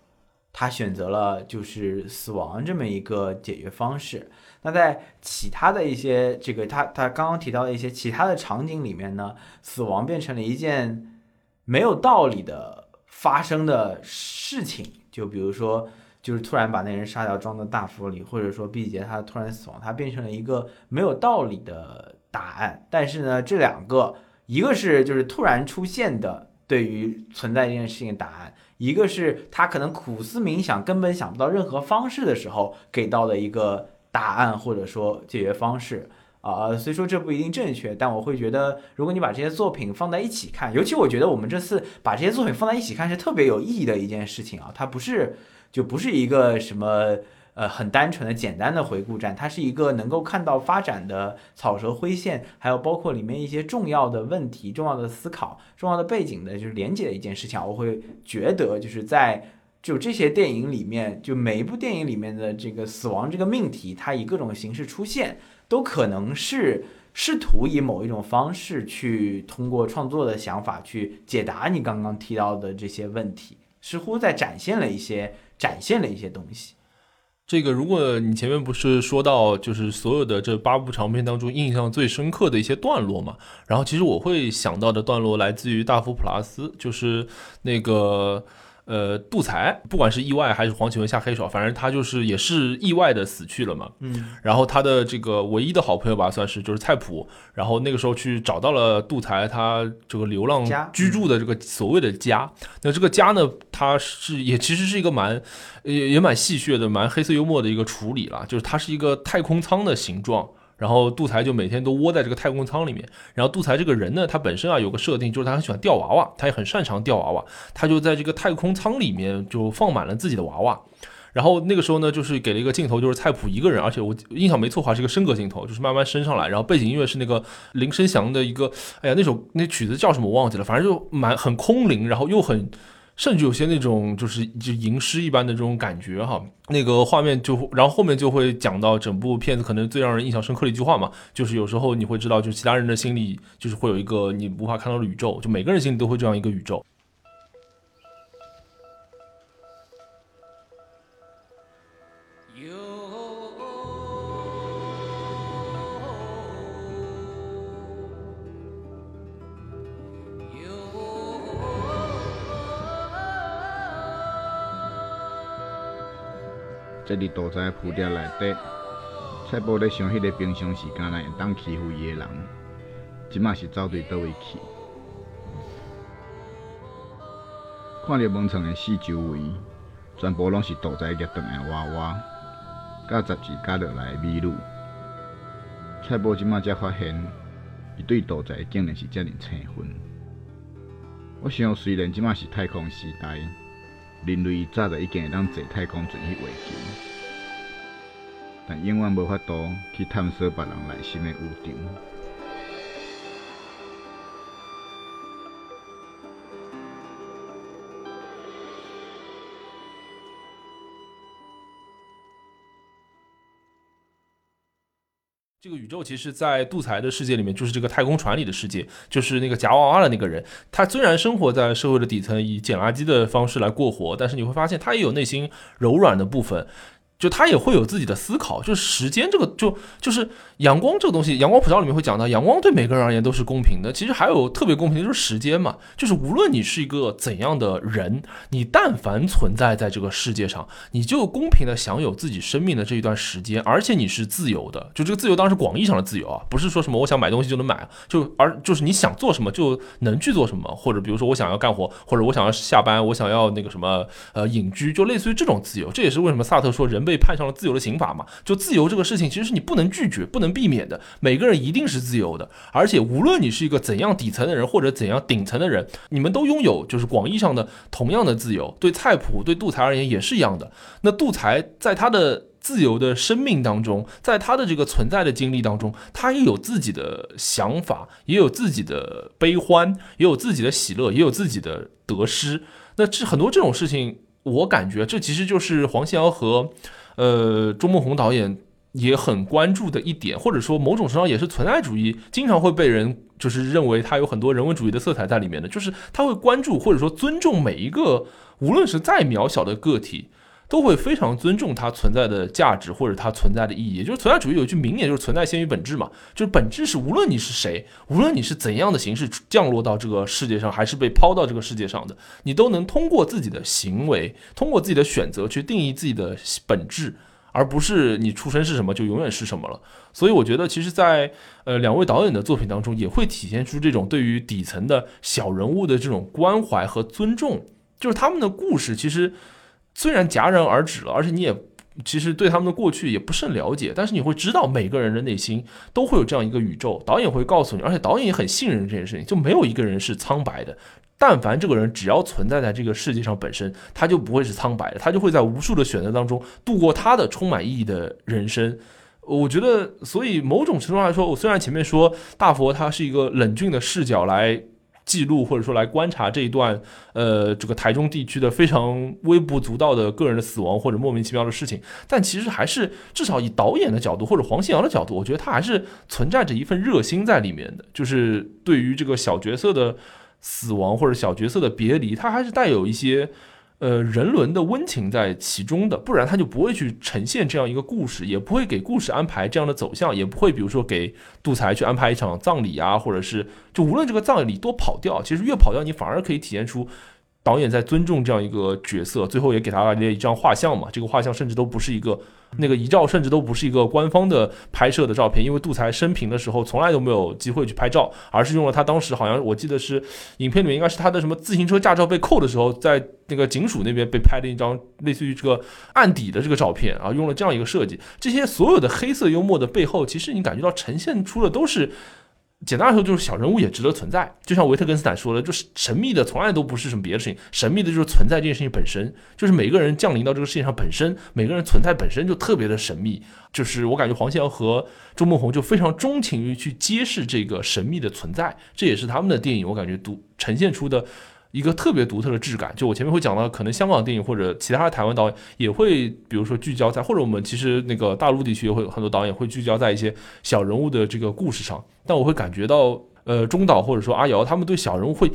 他选择了就是死亡这么一个解决方式。那在其他的一些这个他他刚刚提到的一些其他的场景里面呢，死亡变成了一件没有道理的发生的事情。就比如说，就是突然把那人杀掉装到大佛里，或者说毕节他突然死亡，他变成了一个没有道理的答案。但是呢，这两个一个是就是突然出现的对于存在这件事情的答案。一个是他可能苦思冥想，根本想不到任何方式的时候给到的一个答案，或者说解决方式啊。虽说这不一定正确，但我会觉得，如果你把这些作品放在一起看，尤其我觉得我们这次把这些作品放在一起看是特别有意义的一件事情啊。它不是就不是一个什么。呃，很单纯的、简单的回顾站，它是一个能够看到发展的草蛇灰线，还有包括里面一些重要的问题、重要的思考、重要的背景的，就是连接的一件事情。我会觉得，就是在就这些电影里面，就每一部电影里面的这个死亡这个命题，它以各种形式出现，都可能是试图以某一种方式去通过创作的想法去解答你刚刚提到的这些问题，似乎在展现了一些展现了一些东西。这个，如果你前面不是说到，就是所有的这八部长片当中印象最深刻的一些段落嘛？然后其实我会想到的段落来自于《大佛普拉斯》，就是那个。呃，杜才不管是意外还是黄启文下黑手，反正他就是也是意外的死去了嘛。嗯，然后他的这个唯一的好朋友吧，算是就是菜谱，然后那个时候去找到了杜才他这个流浪居住的这个所谓的家。那这个家呢，它是也其实是一个蛮也也蛮戏谑的、蛮黑色幽默的一个处理了，就是它是一个太空舱的形状。然后杜才就每天都窝在这个太空舱里面。然后杜才这个人呢，他本身啊有个设定，就是他很喜欢吊娃娃，他也很擅长吊娃娃。他就在这个太空舱里面就放满了自己的娃娃。然后那个时候呢，就是给了一个镜头，就是菜谱一个人，而且我印象没错的话是一个升格镜头，就是慢慢升上来，然后背景音乐是那个林声祥的一个，哎呀，那首那曲子叫什么我忘记了，反正就蛮很空灵，然后又很。甚至有些那种就是就吟诗一般的这种感觉哈，那个画面就，然后后面就会讲到整部片子可能最让人印象深刻的一句话嘛，就是有时候你会知道，就其他人的心里就是会有一个你无法看到的宇宙，就每个人心里都会这样一个宇宙。这伫屠宰铺店内底，蔡宝咧想迄个平常时间来会当欺负伊的人，即马是走对倒位去？看着门窗的四周围，全部拢是屠宰业断的娃娃，甲十字架落来的美女。蔡宝即马才发现，伊对屠宰竟然是遮尔生分。我想，虽然即马是太空时代。人类早就已经会当坐太空船去月球，但永远无法度去探索别人内心的宇宙。这个宇宙其实，在杜才的世界里面，就是这个太空船里的世界，就是那个夹娃娃的那个人。他虽然生活在社会的底层，以捡垃圾的方式来过活，但是你会发现，他也有内心柔软的部分。就他也会有自己的思考，就是时间这个，就就是阳光这个东西，阳光普照里面会讲到，阳光对每个人而言都是公平的。其实还有特别公平的就是时间嘛，就是无论你是一个怎样的人，你但凡存在在这个世界上，你就公平的享有自己生命的这一段时间，而且你是自由的。就这个自由当然是广义上的自由啊，不是说什么我想买东西就能买，就而就是你想做什么就能去做什么，或者比如说我想要干活，或者我想要下班，我想要那个什么呃隐居，就类似于这种自由。这也是为什么萨特说人。被判上了自由的刑罚嘛？就自由这个事情，其实是你不能拒绝、不能避免的。每个人一定是自由的，而且无论你是一个怎样底层的人，或者怎样顶层的人，你们都拥有就是广义上的同样的自由。对菜谱、对杜才而言也是一样的。那杜才在他的自由的生命当中，在他的这个存在的经历当中，他也有自己的想法，也有自己的悲欢，也有自己的喜乐，也有自己的得失。那这很多这种事情。我感觉这其实就是黄信尧和，呃，周梦红导演也很关注的一点，或者说某种程度上也是存在主义经常会被人就是认为他有很多人文主义的色彩在里面的，就是他会关注或者说尊重每一个无论是再渺小的个体。都会非常尊重它存在的价值或者它存在的意义，就是存在主义有一句名言，就是存在先于本质嘛，就是本质是无论你是谁，无论你是怎样的形式降落到这个世界上，还是被抛到这个世界上的，你都能通过自己的行为，通过自己的选择去定义自己的本质，而不是你出生是什么就永远是什么了。所以我觉得，其实，在呃两位导演的作品当中，也会体现出这种对于底层的小人物的这种关怀和尊重，就是他们的故事其实。虽然戛然而止了，而且你也其实对他们的过去也不甚了解，但是你会知道每个人的内心都会有这样一个宇宙。导演会告诉你，而且导演也很信任这件事情，就没有一个人是苍白的。但凡这个人只要存在在这个世界上本身，他就不会是苍白的，他就会在无数的选择当中度过他的充满意义的人生。我觉得，所以某种程度上来说，我虽然前面说大佛他是一个冷峻的视角来。记录或者说来观察这一段，呃，这个台中地区的非常微不足道的个人的死亡或者莫名其妙的事情，但其实还是至少以导演的角度或者黄信尧的角度，我觉得他还是存在着一份热心在里面的，就是对于这个小角色的死亡或者小角色的别离，他还是带有一些。呃，人伦的温情在其中的，不然他就不会去呈现这样一个故事，也不会给故事安排这样的走向，也不会比如说给杜才去安排一场葬礼啊，或者是就无论这个葬礼多跑调，其实越跑调，你反而可以体现出。导演在尊重这样一个角色，最后也给他了一张画像嘛。这个画像甚至都不是一个那个遗照，甚至都不是一个官方的拍摄的照片，因为杜才生平的时候从来都没有机会去拍照，而是用了他当时好像我记得是影片里面应该是他的什么自行车驾照被扣的时候，在那个警署那边被拍的一张类似于这个案底的这个照片啊，用了这样一个设计。这些所有的黑色幽默的背后，其实你感觉到呈现出的都是。简单来说，就是小人物也值得存在。就像维特根斯坦说的，就是神秘的从来都不是什么别的事情，神秘的就是存在这件事情本身，就是每个人降临到这个世界上本身，每个人存在本身就特别的神秘。就是我感觉黄信尧和周梦红就非常钟情于去揭示这个神秘的存在，这也是他们的电影我感觉独呈现出的。一个特别独特的质感，就我前面会讲到，可能香港电影或者其他的台湾导演也会，比如说聚焦在，或者我们其实那个大陆地区也会有很多导演会聚焦在一些小人物的这个故事上，但我会感觉到，呃，中岛或者说阿瑶他们对小人物会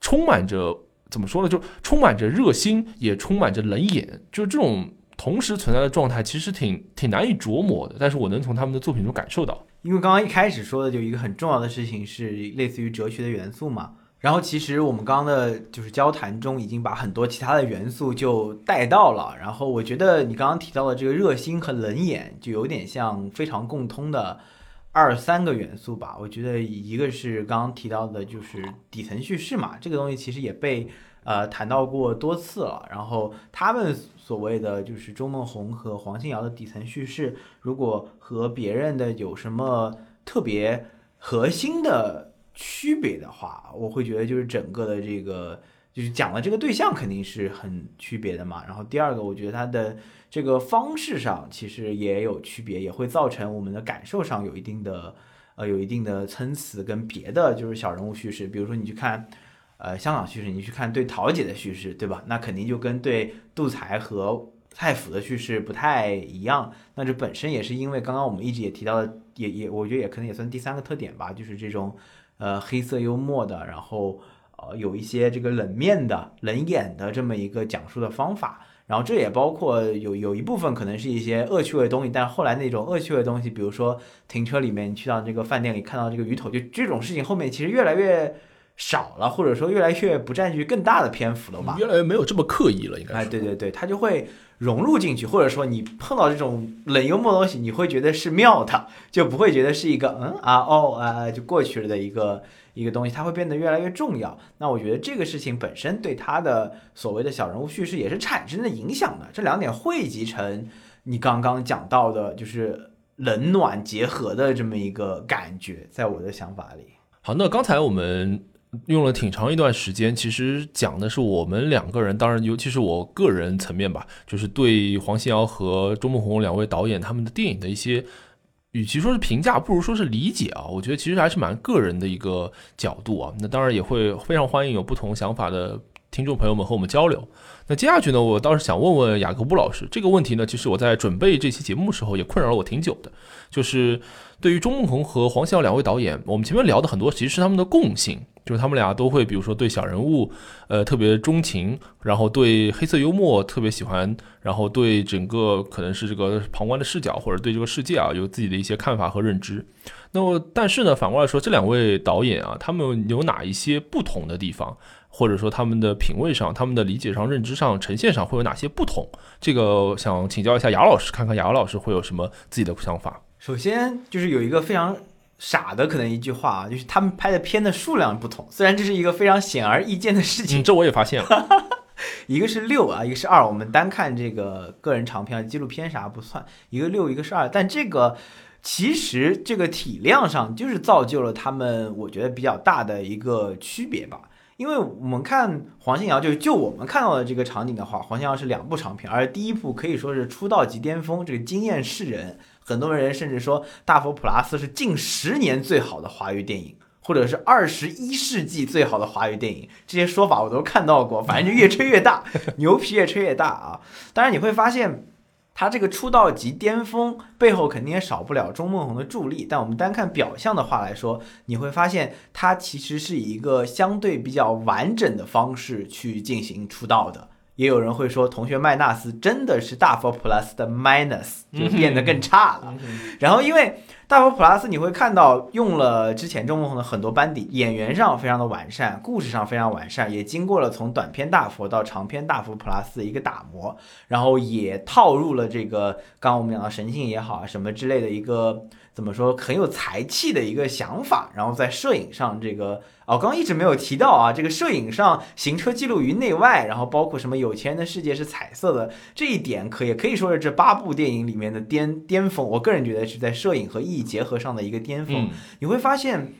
充满着怎么说呢，就充满着热心，也充满着冷眼，就这种同时存在的状态，其实挺挺难以琢磨的，但是我能从他们的作品中感受到。因为刚刚一开始说的就一个很重要的事情是类似于哲学的元素嘛。然后其实我们刚刚的就是交谈中已经把很多其他的元素就带到了。然后我觉得你刚刚提到的这个热心和冷眼，就有点像非常共通的二三个元素吧。我觉得一个是刚刚提到的，就是底层叙事嘛，这个东西其实也被呃谈到过多次了。然后他们所谓的就是周梦红和黄信尧的底层叙事，如果和别人的有什么特别核心的。区别的话，我会觉得就是整个的这个就是讲的这个对象肯定是很区别的嘛。然后第二个，我觉得它的这个方式上其实也有区别，也会造成我们的感受上有一定的呃有一定的参差，跟别的就是小人物叙事，比如说你去看呃香港叙事，你去看对桃姐的叙事，对吧？那肯定就跟对杜才和蔡府的叙事不太一样。那这本身也是因为刚刚我们一直也提到的，也也我觉得也可能也算第三个特点吧，就是这种。呃，黑色幽默的，然后呃，有一些这个冷面的、冷眼的这么一个讲述的方法，然后这也包括有有一部分可能是一些恶趣味的东西，但后来那种恶趣味的东西，比如说停车里面去到这个饭店里看到这个鱼头，就这种事情后面其实越来越少了，或者说越来越不占据更大的篇幅了吧？越来越没有这么刻意了，应该。哎，对对对，他就会。融入进去，或者说你碰到这种冷幽默的东西，你会觉得是妙的，就不会觉得是一个嗯啊哦啊就过去了的一个一个东西，它会变得越来越重要。那我觉得这个事情本身对他的所谓的小人物叙事也是产生了影响的。这两点汇集成你刚刚讲到的，就是冷暖结合的这么一个感觉，在我的想法里。好，那刚才我们。用了挺长一段时间，其实讲的是我们两个人，当然尤其是我个人层面吧，就是对黄信尧和周梦红两位导演他们的电影的一些，与其说是评价，不如说是理解啊。我觉得其实还是蛮个人的一个角度啊。那当然也会非常欢迎有不同想法的听众朋友们和我们交流。那接下去呢，我倒是想问问雅各布老师这个问题呢，其实我在准备这期节目的时候也困扰了我挺久的，就是对于钟梦红和黄信尧两位导演，我们前面聊的很多其实是他们的共性。就是他们俩都会，比如说对小人物，呃，特别钟情，然后对黑色幽默特别喜欢，然后对整个可能是这个旁观的视角，或者对这个世界啊有自己的一些看法和认知。那么，但是呢，反过来说，这两位导演啊，他们有哪一些不同的地方，或者说他们的品味上、他们的理解上、认知上、呈现上会有哪些不同？这个想请教一下雅老师，看看雅老师会有什么自己的想法。首先就是有一个非常。傻的可能一句话啊，就是他们拍的片的数量不同，虽然这是一个非常显而易见的事情。这我也发现了，一个是六啊，一个是二。我们单看这个个人长片、纪录片啥不算，一个六，一个是二。但这个其实这个体量上就是造就了他们，我觉得比较大的一个区别吧。因为我们看黄信尧，就就我们看到的这个场景的话，黄信尧是两部长片，而第一部可以说是出道即巅峰，这个惊艳世人。很多人甚至说《大佛普拉斯》是近十年最好的华语电影，或者是二十一世纪最好的华语电影，这些说法我都看到过。反正就越吹越大，牛皮越吹越大啊！当然你会发现，他这个出道即巅峰背后肯定也少不了钟梦红的助力。但我们单看表象的话来说，你会发现他其实是以一个相对比较完整的方式去进行出道的。也有人会说，同学麦纳斯真的是大佛普拉斯的 minus，就变得更差了。然后，因为大佛普拉斯，你会看到用了之前钟梦红的很多班底，演员上非常的完善，故事上非常完善，也经过了从短篇大佛到长篇大佛普拉斯的一个打磨，然后也套入了这个刚刚我们讲到神性也好啊什么之类的一个。怎么说很有才气的一个想法，然后在摄影上这个哦，刚刚一直没有提到啊，这个摄影上行车记录仪内外，然后包括什么有钱人的世界是彩色的这一点，可也可以说是这八部电影里面的巅巅峰。我个人觉得是在摄影和意义结合上的一个巅峰。嗯你会发现，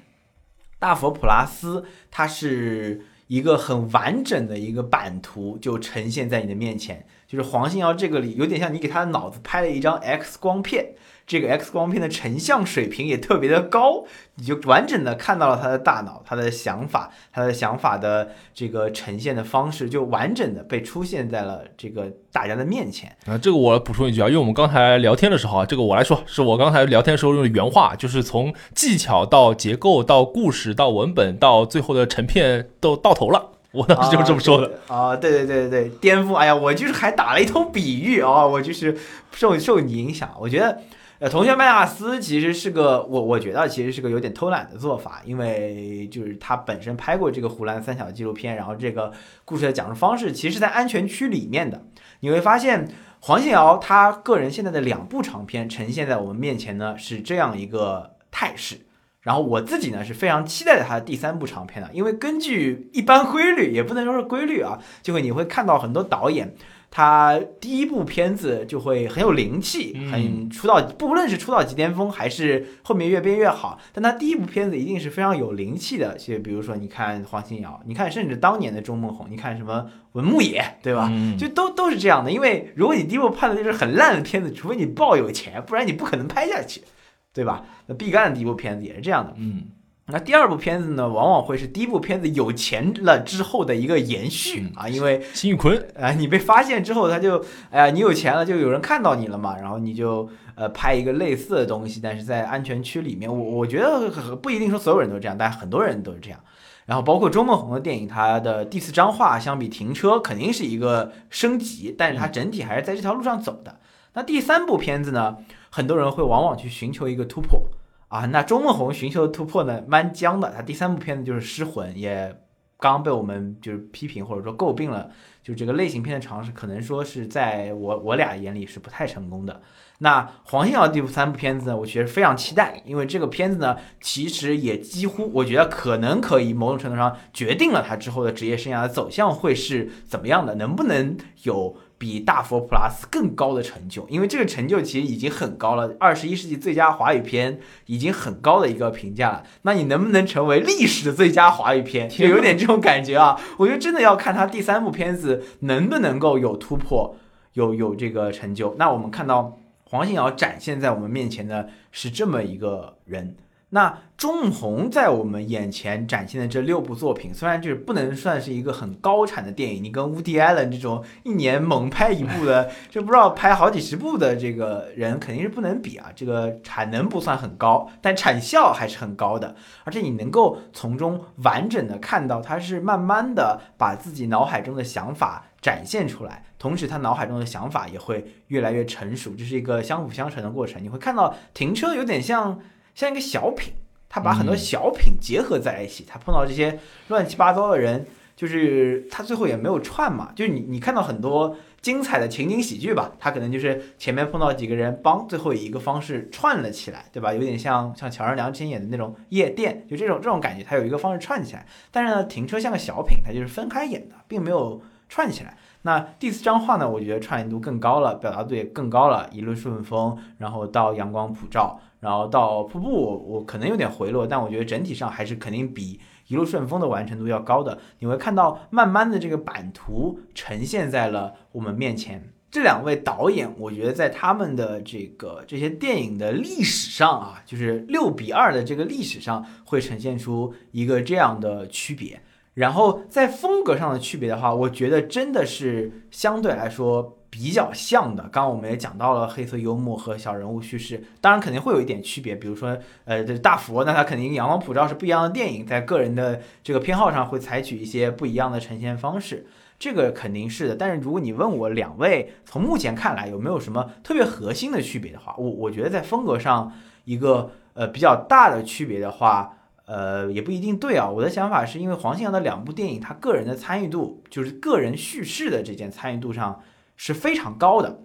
大佛普拉斯它是一个很完整的一个版图，就呈现在你的面前。就是黄信尧这个里有点像你给他的脑子拍了一张 X 光片，这个 X 光片的成像水平也特别的高，你就完整的看到了他的大脑、他的想法、他的想法的这个呈现的方式，就完整的被出现在了这个大家的面前。啊，这个我补充一句啊，因为我们刚才聊天的时候啊，这个我来说，是我刚才聊天的时候用的原话，就是从技巧到结构到故事到文本到最后的成片都到头了，我当时就是这么说的。啊，对对对对对，颠覆！哎呀，我就是还打了一通比喻啊，我就是受受你影响。我觉得，呃，同学麦纳斯其实是个我我觉得其实是个有点偷懒的做法，因为就是他本身拍过这个《湖南三小》纪录片，然后这个故事的讲述方式其实是在安全区里面的。你会发现，黄信尧他个人现在的两部长片呈现在我们面前呢是这样一个态势。然后我自己呢是非常期待他的第三部长片的，因为根据一般规律，也不能说是规律啊，就会你会看到很多导演，他第一部片子就会很有灵气，嗯很出道，不论是出道即巅峰，还是后面越变越好，但他第一部片子一定是非常有灵气的。就比如说，你看黄新尧，你看甚至当年的钟孟红，你看什么文牧野，对吧？嗯就都都是这样的。因为如果你第一部拍的就是很烂的片子，除非你爆有钱，不然你不可能拍下去，对吧？那毕赣的第一部片子也是这样的。嗯，那第二部片子呢，往往会是第一部片子有钱了之后的一个延续嗯啊，因为辛宇坤，啊，你被发现之后，他就，哎呀，你有钱了，就有人看到你了嘛，然后你就呃拍一个类似的东西，但是在安全区里面，我我觉得不一定说所有人都这样，但很多人都是这样。然后包括周梦红的电影，它的第四张画相比停车肯定是一个升级，但是它整体还是在这条路上走的。那第三部片子呢，很多人会往往去寻求一个突破啊。那周梦红寻求的突破呢，蛮僵的。他第三部片子就是《失魂》，也刚被我们就是批评或者说诟病了。就这个类型片的尝试，可能说是在我我俩眼里是不太成功的。那黄信尧第三部片子呢，我觉得非常期待，因为这个片子呢，其实也几乎我觉得可能可以某种程度上决定了他之后的职业生涯的走向会是怎么样的，能不能有比大佛普拉斯更高的成就？因为这个成就其实已经很高了，二十一世纪最佳华语片已经很高的一个评价了。那你能不能成为历史的最佳华语片？就有点这种感觉啊！我觉得真的要看他第三部片子能不能够有突破，有有这个成就。那我们看到黄信尧展现在我们面前的是这么一个人。那钟红在我们眼前展现的这六部作品，虽然就是不能算是一个很高产的电影，你跟乌迪艾伦这种一年猛拍一部的，就不知道拍好几十部的这个人肯定是不能比啊。这个产能不算很高，但产效还是很高的，而且你能够从中完整的看到他是慢慢的把自己脑海中的想法展现出来，同时他脑海中的想法也会越来越成熟，这是一个相辅相成的过程。你会看到停车有点像像一个小品，他把很多嗯小品结合在一起，他碰到这些乱七八糟的人，就是他最后也没有串嘛，就是你你看到很多精彩的情景喜剧吧，他可能就是前面碰到几个人帮，最后以一个方式串了起来，对吧？有点像像乔任梁之前演的那种夜店，就这种这种感觉，他有一个方式串起来。但是呢，停车像个小品，它就是分开演的，并没有串起来。那第四张画呢，我觉得串联度更高了，表达度也更高了，一路顺风，然后到阳光普照，然后到瀑布，我可能有点回落，但我觉得整体上还是肯定比一路顺风的完成度要高的。你会看到慢慢的这个版图呈现在了我们面前。这两位导演，我觉得在他们的这个这些电影的历史上啊，就是六比二的这个历史上，会呈现出一个这样的区别。然后在风格上的区别的话，我觉得真的是相对来说比较像的。刚刚我们也讲到了黑色幽默和小人物叙事，当然肯定会有一点区别。比如说，呃，这大佛，那他肯定阳光普照是不一样的电影，在个人的这个偏好上会采取一些不一样的呈现方式，这个肯定是的。但是如果你问我两位从目前看来有没有什么特别核心的区别的话，我我觉得在风格上一个呃比较大的区别的话。呃，也不一定对啊。我的想法是因为黄信阳的两部电影，他个人的参与度，就是个人叙事的这件参与度上是非常高的。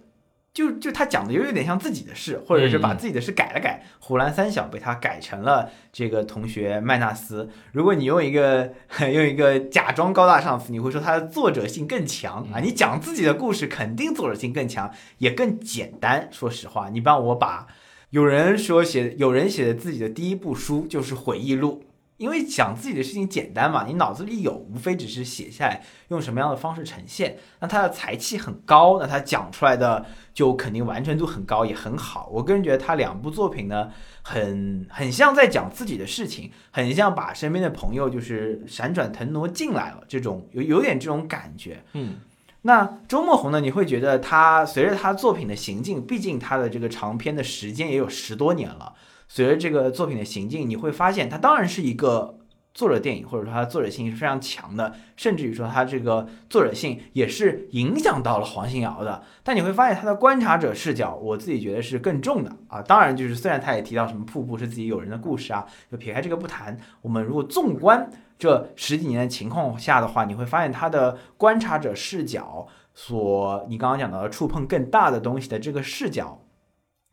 就就他讲的有有点像自己的事，或者是把嗯自己的事改了改。湖南三小被他改成了这个同学麦纳斯。如果你用一个 用一个假装高大上词，你会说他的作者性更强啊。你讲自己的故事，肯定作者性更强，也更简单。说实话，你帮我把有人说写，有人写的自己的第一部书就是回忆录，因为讲自己的事情简单嘛，你脑子里有，无非只是写下来，用什么样的方式呈现。那他的才气很高，那他讲出来的就肯定完成度很高，也很好。我个人觉得他两部作品呢，很很像在讲自己的事情，很像把身边的朋友就是闪转腾挪进来了，这种有有点这种感觉。嗯，那周墨红呢？你会觉得他随着他作品的行进，毕竟他的这个长篇的时间也有十多年了。随着这个作品的行进，你会发现它当然是一个作者电影，或者说它的作者性是非常强的，甚至于说它这个作者性也是影响到了黄信尧的。但你会发现他的观察者视角，我自己觉得是更重的啊。当然，就是虽然他也提到什么瀑布是自己友人的故事啊，就撇开这个不谈，我们如果纵观这十几年的情况下的话，你会发现他的观察者视角所你刚刚讲到的触碰更大的东西的这个视角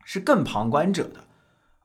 是更旁观者的。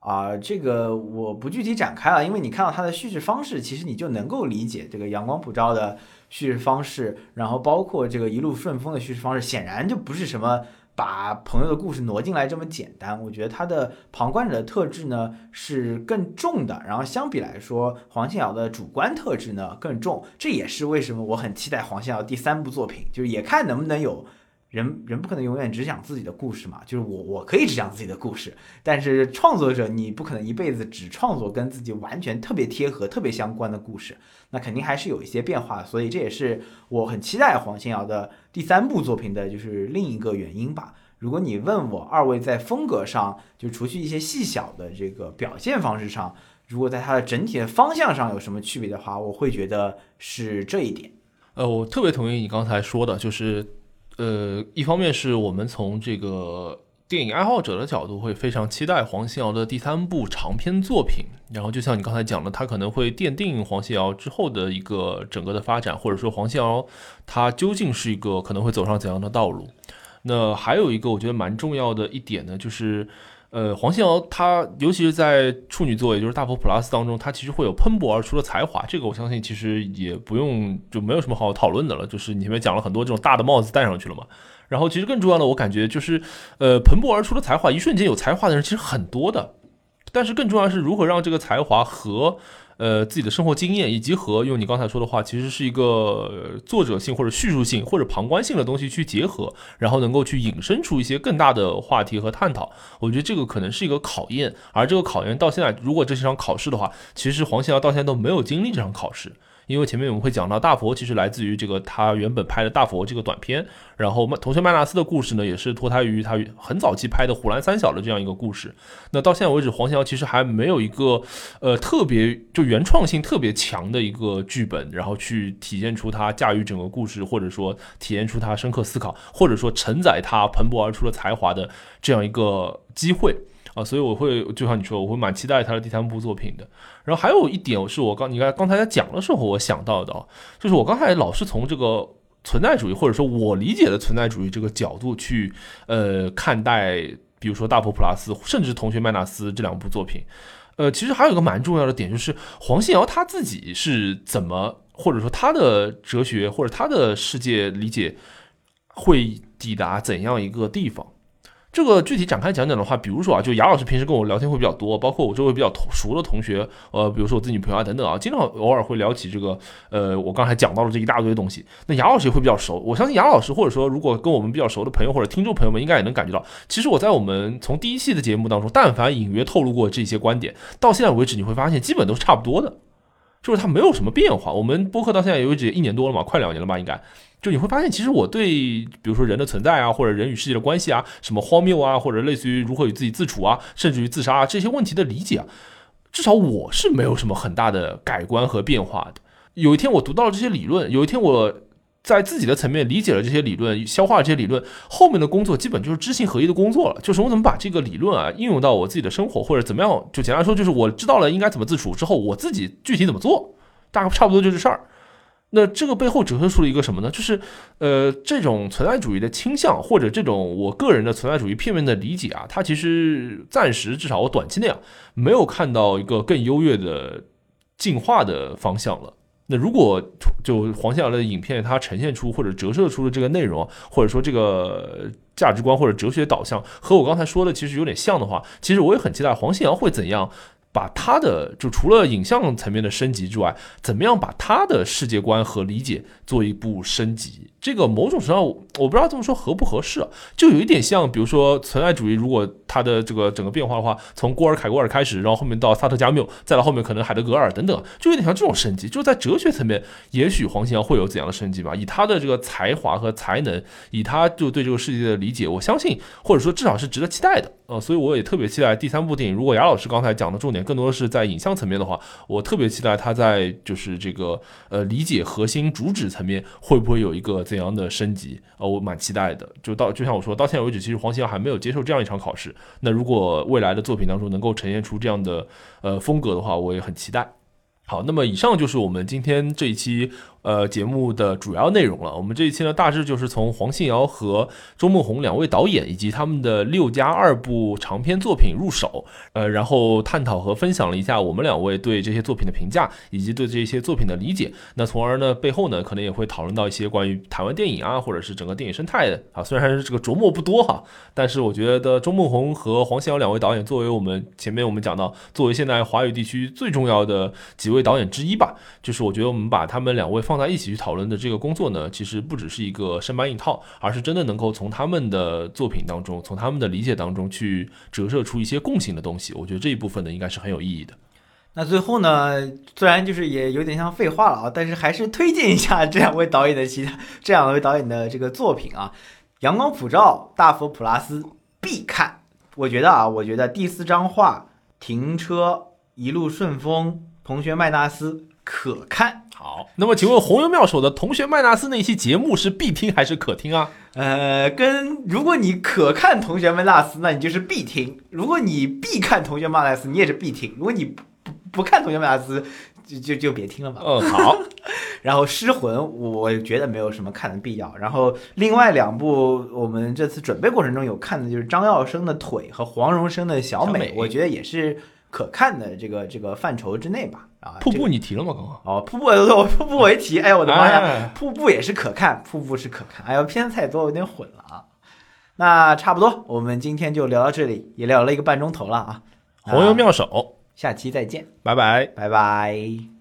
啊，这个我不具体展开了，因为你看到它的叙事方式，其实你就能够理解这个阳光普照的叙事方式，然后包括这个一路顺风的叙事方式，显然就不是什么把朋友的故事挪进来这么简单。我觉得它的旁观者的特质呢是更重的，然后相比来说，黄信尧的主观特质呢更重，这也是为什么我很期待黄信尧第三部作品，就是也看能不能有。人人不可能永远只讲自己的故事嘛，就是我我可以只讲自己的故事，但是创作者你不可能一辈子只创作跟自己完全特别贴合、特别相关的故事，那肯定还是有一些变化，所以这也是我很期待黄信尧的第三部作品的，就是另一个原因吧。如果你问我二位在风格上，就除去一些细小的这个表现方式上，如果在它的整体的方向上有什么区别的话，我会觉得是这一点。呃，我特别同意你刚才说的，就是。呃，一方面是我们从这个电影爱好者的角度会非常期待黄信尧的第三部长篇作品，然后就像你刚才讲的，他可能会奠定黄信尧之后的一个整个的发展，或者说黄信尧他究竟是一个可能会走上怎样的道路。那还有一个我觉得蛮重要的一点呢，就是。呃，黄信尧他尤其是在处女座，也就是大佛普拉斯当中，他其实会有喷薄而出的才华。这个我相信其实也不用就没有什么好讨论的了。就是你前面讲了很多这种大的帽子戴上去了嘛。然后其实更重要的，我感觉就是，呃，喷薄而出的才华，一瞬间有才华的人其实很多的。但是更重要的是如何让这个才华和。呃，自己的生活经验，以及和用你刚才说的话，其实是一个作者性或者叙述性或者旁观性的东西去结合，然后能够去引申出一些更大的话题和探讨。我觉得这个可能是一个考验，而这个考验到现在，如果这是场考试的话，其实黄信尧到现在都没有经历这场考试。因为前面我们会讲到大佛其实来自于这个他原本拍的大佛这个短片，然后同学麦纳斯的故事呢也是脱胎于他很早期拍的虎兰三小的这样一个故事。那到现在为止，黄信尧其实还没有一个呃特别就原创性特别强的一个剧本，然后去体现出他驾驭整个故事，或者说体现出他深刻思考，或者说承载他蓬勃而出的才华的这样一个机会。所以我会就像你说，我会蛮期待他的第三部作品的。然后还有一点是我刚你刚刚才在讲的时候，我想到的，就是我刚才老是从这个存在主义或者说我理解的存在主义这个角度去呃看待，比如说《大佛普拉斯》甚至《同学麦纳斯》这两部作品。呃，其实还有一个蛮重要的点，就是黄信尧他自己是怎么，或者说他的哲学或者他的世界理解会抵达怎样一个地方。这个具体展开讲讲的话，比如说啊，就雅老师平时跟我聊天会比较多，包括我周围比较熟的同学，呃，比如说我自己女朋友啊等等啊，经常偶尔会聊起这个，呃，我刚才讲到了这一大堆东西。那雅老师也会比较熟，我相信雅老师或者说如果跟我们比较熟的朋友或者听众朋友们，应该也能感觉到，其实我在我们从第一期的节目当中，但凡隐约透露过这些观点，到现在为止，你会发现基本都是差不多的，就是它没有什么变化。我们播客到现在为止一年多了嘛，快两年了吧，应该。就你会发现，其实我对比如说人的存在啊，或者人与世界的关系啊，什么荒谬啊，或者类似于如何与自己自处啊，甚至于自杀啊这些问题的理解啊，至少我是没有什么很大的改观和变化的。有一天我读到了这些理论，有一天我在自己的层面理解了这些理论，消化了这些理论，后面的工作基本就是知行合一的工作了。就是我怎么把这个理论啊应用到我自己的生活，或者怎么样？就简单说，就是我知道了应该怎么自处之后，我自己具体怎么做，大概差不多就这事儿。那这个背后折射出了一个什么呢？就是，呃，这种存在主义的倾向，或者这种我个人的存在主义片面的理解啊，它其实暂时至少我短期内啊，没有看到一个更优越的进化的方向了。那如果就黄信尧的影片它呈现出或者折射出的这个内容，或者说这个价值观或者哲学导向和我刚才说的其实有点像的话，其实我也很期待黄信尧会怎样。把他的就除了影像层面的升级之外，怎么样把他的世界观和理解做一步升级？这个某种程度上，我不知道这么说合不合适，啊就有一点像，比如说存在主义，如果它的这个整个变化的话，从郭尔凯郭尔开始，然后后面到萨特加缪，再到后面可能海德格尔等等，就有点像这种升级。就在哲学层面，也许黄信尧会有怎样的升级吧？以他的这个才华和才能，以他就对这个世界的理解，我相信，或者说至少是值得期待的。呃，所以我也特别期待第三部电影。如果雅老师刚才讲的重点更多的是在影像层面的话，我特别期待他在就是这个呃理解核心主旨层面会不会有一个怎样的升级啊？我蛮期待的。就到就像我说到现在为止，其实黄新耀还没有接受这样一场考试。那如果未来的作品当中能够呈现出这样的呃风格的话，我也很期待。好，那么以上就是我们今天这一期。呃，节目的主要内容了。我们这一期呢，大致就是从黄信尧和周梦红两位导演以及他们的六加二部长篇作品入手，呃，然后探讨和分享了一下我们两位对这些作品的评价以及对这些作品的理解。那从而呢，背后呢，可能也会讨论到一些关于台湾电影啊，或者是整个电影生态的啊。虽然这个琢磨不多哈，但是我觉得周梦红和黄信尧两位导演，作为我们前面我们讲到，作为现在华语地区最重要的几位导演之一吧，就是我觉得我们把他们两位。放在一起去讨论的这个工作呢，其实不只是一个生搬硬套，而是真的能够从他们的作品当中，从他们的理解当中去折射出一些共性的东西。我觉得这一部分呢，应该是很有意义的。那最后呢，虽然就是也有点像废话了啊，但是还是推荐一下这两位导演的其他这两位导演的这个作品啊，《阳光普照》《大佛普拉斯》必看。我觉得啊，我觉得第四张画《停车一路顺风》《同学麦纳斯》可看。好，那么请问红油妙手的同学麦纳斯那期节目是必听还是可听啊？呃，跟如果你可看同学麦纳斯，那你就是必听；如果你必看同学麦纳斯，你也是必听；如果你不不看同学麦纳斯，就就就别听了吧。嗯，好。然后失魂，我觉得没有什么看的必要。然后另外两部，我们这次准备过程中有看的就是张耀生的腿和黄荣生的小美，我觉得也是可看的这个这个范畴之内吧。啊，瀑布你提了吗？刚刚哦，瀑布 我瀑布我一提，哎我的妈呀，瀑布也是可看，瀑布是可看，哎呦偏太多有点混了啊。那差不多，我们今天就聊到这里，也聊了一个半钟头了啊。红油妙手，下期再见，拜拜，拜拜。